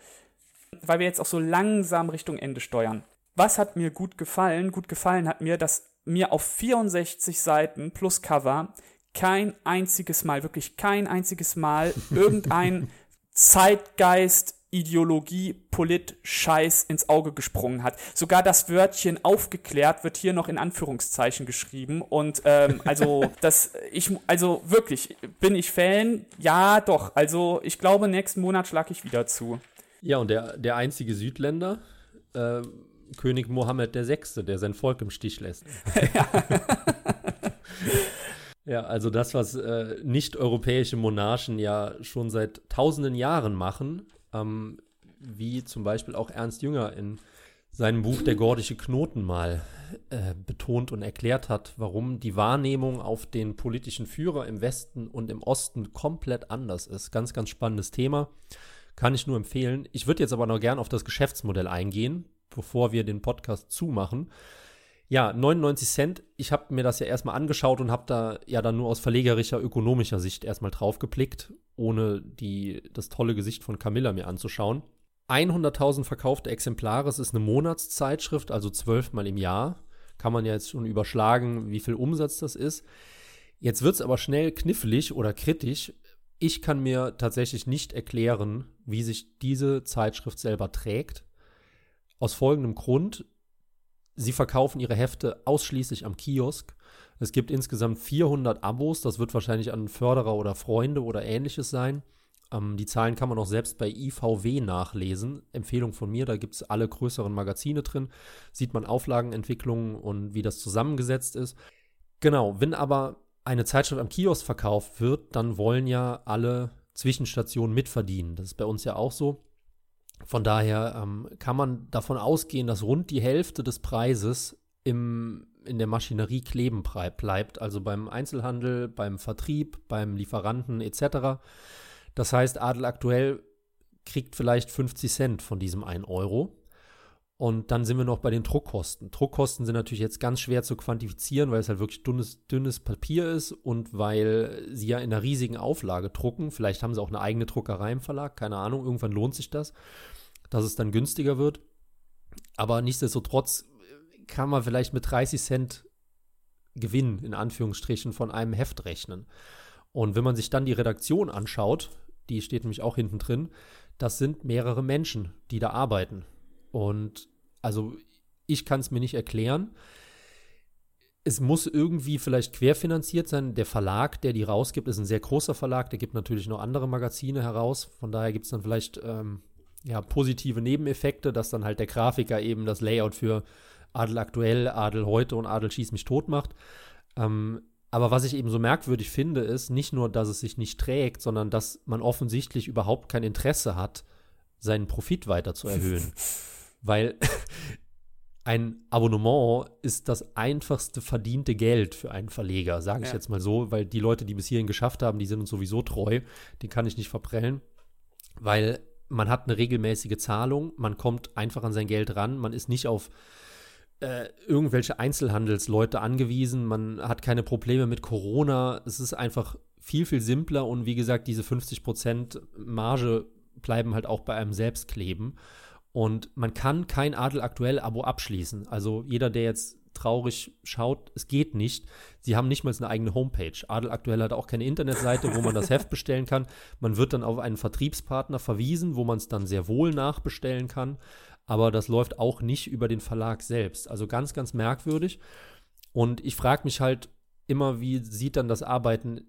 Weil wir jetzt auch so langsam Richtung Ende steuern. Was hat mir gut gefallen? Gut gefallen hat mir, dass mir auf 64 Seiten plus Cover kein einziges Mal, wirklich kein einziges Mal irgendein Zeitgeist, Ideologie, Polit, Scheiß ins Auge gesprungen hat. Sogar das Wörtchen aufgeklärt wird hier noch in Anführungszeichen geschrieben. Und ähm, also das, ich, also wirklich, bin ich Fan? Ja, doch. Also ich glaube, nächsten Monat schlage ich wieder zu. Ja, und der, der einzige Südländer, äh, König Mohammed VI., der sein Volk im Stich lässt. Ja. ja, also das, was äh, nicht-europäische Monarchen ja schon seit tausenden Jahren machen, ähm, wie zum Beispiel auch Ernst Jünger in seinem Buch Der gordische Knoten mal äh, betont und erklärt hat, warum die Wahrnehmung auf den politischen Führer im Westen und im Osten komplett anders ist. Ganz, ganz spannendes Thema. Kann ich nur empfehlen. Ich würde jetzt aber noch gern auf das Geschäftsmodell eingehen, bevor wir den Podcast zumachen. Ja, 99 Cent. Ich habe mir das ja erstmal angeschaut und habe da ja dann nur aus verlegerischer, ökonomischer Sicht erstmal drauf geblickt, ohne die, das tolle Gesicht von Camilla mir anzuschauen. 100.000 verkaufte Exemplare, es ist eine Monatszeitschrift, also zwölfmal im Jahr. Kann man ja jetzt schon überschlagen, wie viel Umsatz das ist. Jetzt wird es aber schnell knifflig oder kritisch. Ich kann mir tatsächlich nicht erklären, wie sich diese Zeitschrift selber trägt. Aus folgendem Grund. Sie verkaufen ihre Hefte ausschließlich am Kiosk. Es gibt insgesamt 400 Abos. Das wird wahrscheinlich an Förderer oder Freunde oder ähnliches sein. Ähm, die Zahlen kann man auch selbst bei IVW nachlesen. Empfehlung von mir, da gibt es alle größeren Magazine drin. Sieht man Auflagenentwicklungen und wie das zusammengesetzt ist. Genau, wenn aber eine Zeitschrift am Kiosk verkauft wird, dann wollen ja alle Zwischenstationen mitverdienen. Das ist bei uns ja auch so. Von daher ähm, kann man davon ausgehen, dass rund die Hälfte des Preises im, in der Maschinerie kleben bleibt, also beim Einzelhandel, beim Vertrieb, beim Lieferanten etc. Das heißt, Adel aktuell kriegt vielleicht 50 Cent von diesem 1 Euro. Und dann sind wir noch bei den Druckkosten. Druckkosten sind natürlich jetzt ganz schwer zu quantifizieren, weil es halt wirklich dünnes, dünnes Papier ist und weil sie ja in einer riesigen Auflage drucken. Vielleicht haben sie auch eine eigene Druckerei im Verlag, keine Ahnung. Irgendwann lohnt sich das, dass es dann günstiger wird. Aber nichtsdestotrotz kann man vielleicht mit 30 Cent Gewinn in Anführungsstrichen von einem Heft rechnen. Und wenn man sich dann die Redaktion anschaut, die steht nämlich auch hinten drin, das sind mehrere Menschen, die da arbeiten. Und also ich kann es mir nicht erklären. Es muss irgendwie vielleicht querfinanziert sein. Der Verlag, der die rausgibt, ist ein sehr großer Verlag. Der gibt natürlich noch andere Magazine heraus. Von daher gibt es dann vielleicht ähm, ja, positive Nebeneffekte, dass dann halt der Grafiker eben das Layout für Adel aktuell, Adel heute und Adel schieß mich tot macht. Ähm, aber was ich eben so merkwürdig finde, ist nicht nur, dass es sich nicht trägt, sondern dass man offensichtlich überhaupt kein Interesse hat, seinen Profit weiter zu erhöhen. weil ein Abonnement ist das einfachste verdiente Geld für einen Verleger, sage ich ja. jetzt mal so, weil die Leute, die bis hierhin geschafft haben, die sind uns sowieso treu, die kann ich nicht verprellen, weil man hat eine regelmäßige Zahlung, man kommt einfach an sein Geld ran, man ist nicht auf äh, irgendwelche Einzelhandelsleute angewiesen, man hat keine Probleme mit Corona, es ist einfach viel, viel simpler. Und wie gesagt, diese 50% Marge bleiben halt auch bei einem selbst kleben. Und man kann kein Adel aktuell Abo abschließen. Also jeder, der jetzt traurig schaut, es geht nicht. Sie haben nicht mal eine eigene Homepage. Adel aktuell hat auch keine Internetseite, wo man das Heft bestellen kann. Man wird dann auf einen Vertriebspartner verwiesen, wo man es dann sehr wohl nachbestellen kann. Aber das läuft auch nicht über den Verlag selbst. Also ganz, ganz merkwürdig. Und ich frage mich halt immer, wie sieht dann das Arbeiten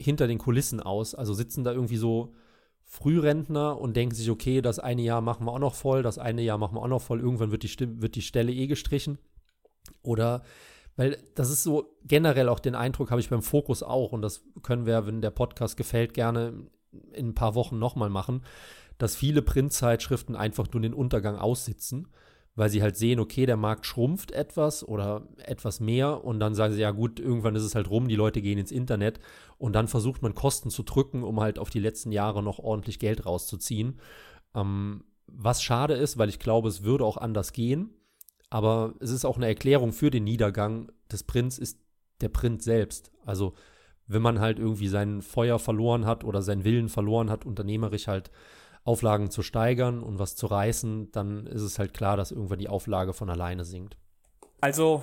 hinter den Kulissen aus? Also sitzen da irgendwie so Frührentner und denken sich, okay, das eine Jahr machen wir auch noch voll, das eine Jahr machen wir auch noch voll, irgendwann wird die, wird die Stelle eh gestrichen. Oder, weil das ist so generell auch den Eindruck, habe ich beim Fokus auch, und das können wir, wenn der Podcast gefällt, gerne in ein paar Wochen nochmal machen, dass viele Printzeitschriften einfach nur den Untergang aussitzen weil sie halt sehen, okay, der Markt schrumpft etwas oder etwas mehr und dann sagen sie, ja gut, irgendwann ist es halt rum, die Leute gehen ins Internet und dann versucht man Kosten zu drücken, um halt auf die letzten Jahre noch ordentlich Geld rauszuziehen. Ähm, was schade ist, weil ich glaube, es würde auch anders gehen, aber es ist auch eine Erklärung für den Niedergang des Prints, ist der Print selbst. Also wenn man halt irgendwie sein Feuer verloren hat oder seinen Willen verloren hat, unternehmerisch halt Auflagen zu steigern und was zu reißen, dann ist es halt klar, dass irgendwann die Auflage von alleine sinkt. Also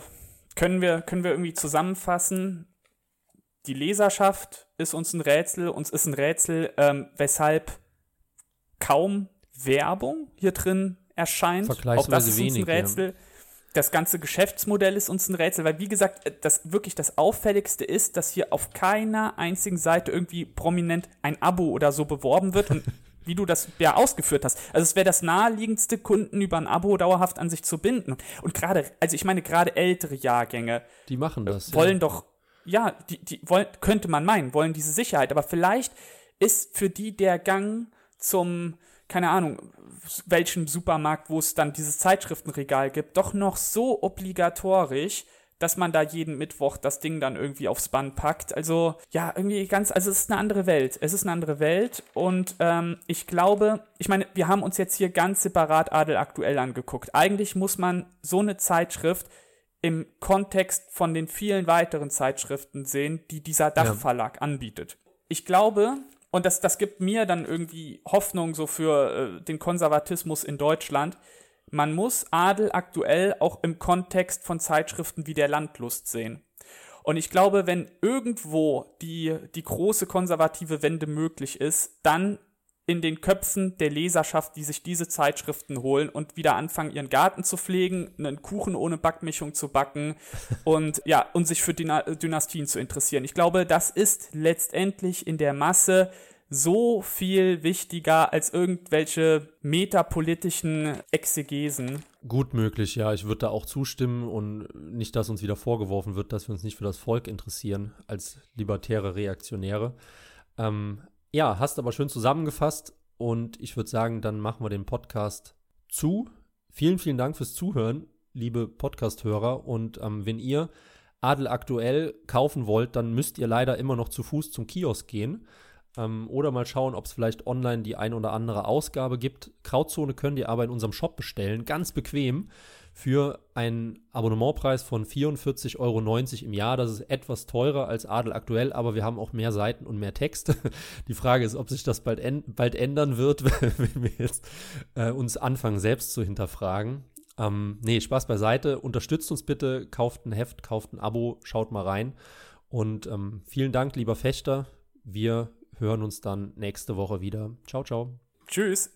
können wir, können wir irgendwie zusammenfassen, die Leserschaft ist uns ein Rätsel, uns ist ein Rätsel, ähm, weshalb kaum Werbung hier drin erscheint. Auch das ist wenig, uns ein Rätsel. Ja. Das ganze Geschäftsmodell ist uns ein Rätsel, weil wie gesagt, äh, das wirklich das Auffälligste ist, dass hier auf keiner einzigen Seite irgendwie prominent ein Abo oder so beworben wird und wie du das ja ausgeführt hast. Also es wäre das naheliegendste, Kunden über ein Abo dauerhaft an sich zu binden. Und gerade, also ich meine, gerade ältere Jahrgänge, die machen das. Wollen ja. doch, ja, die, die wollen, könnte man meinen, wollen diese Sicherheit. Aber vielleicht ist für die der Gang zum, keine Ahnung, welchen Supermarkt, wo es dann dieses Zeitschriftenregal gibt, doch noch so obligatorisch, dass man da jeden Mittwoch das Ding dann irgendwie aufs Band packt. Also ja, irgendwie ganz, also es ist eine andere Welt. Es ist eine andere Welt und ähm, ich glaube, ich meine, wir haben uns jetzt hier ganz separat Adel aktuell angeguckt. Eigentlich muss man so eine Zeitschrift im Kontext von den vielen weiteren Zeitschriften sehen, die dieser Dachverlag ja. anbietet. Ich glaube, und das, das gibt mir dann irgendwie Hoffnung so für äh, den Konservatismus in Deutschland, man muss Adel aktuell auch im Kontext von Zeitschriften wie der Landlust sehen. Und ich glaube, wenn irgendwo die, die große konservative Wende möglich ist, dann in den Köpfen der Leserschaft, die sich diese Zeitschriften holen und wieder anfangen, ihren Garten zu pflegen, einen Kuchen ohne Backmischung zu backen und ja, und sich für Dynastien zu interessieren. Ich glaube, das ist letztendlich in der Masse so viel wichtiger als irgendwelche metapolitischen Exegesen. Gut möglich, ja. Ich würde da auch zustimmen und nicht, dass uns wieder vorgeworfen wird, dass wir uns nicht für das Volk interessieren als libertäre Reaktionäre. Ähm, ja, hast aber schön zusammengefasst und ich würde sagen, dann machen wir den Podcast zu. Vielen, vielen Dank fürs Zuhören, liebe Podcast-Hörer. Und ähm, wenn ihr Adel aktuell kaufen wollt, dann müsst ihr leider immer noch zu Fuß zum Kiosk gehen. Ähm, oder mal schauen, ob es vielleicht online die ein oder andere Ausgabe gibt. Krautzone könnt ihr aber in unserem Shop bestellen, ganz bequem, für einen Abonnementpreis von 44,90 Euro im Jahr. Das ist etwas teurer als Adel aktuell, aber wir haben auch mehr Seiten und mehr Text. Die Frage ist, ob sich das bald, bald ändern wird, wenn wir jetzt äh, uns anfangen, selbst zu hinterfragen. Ähm, nee, Spaß beiseite. Unterstützt uns bitte, kauft ein Heft, kauft ein Abo, schaut mal rein. Und ähm, vielen Dank, lieber Fechter. Wir hören uns dann nächste Woche wieder. Ciao, ciao. Tschüss.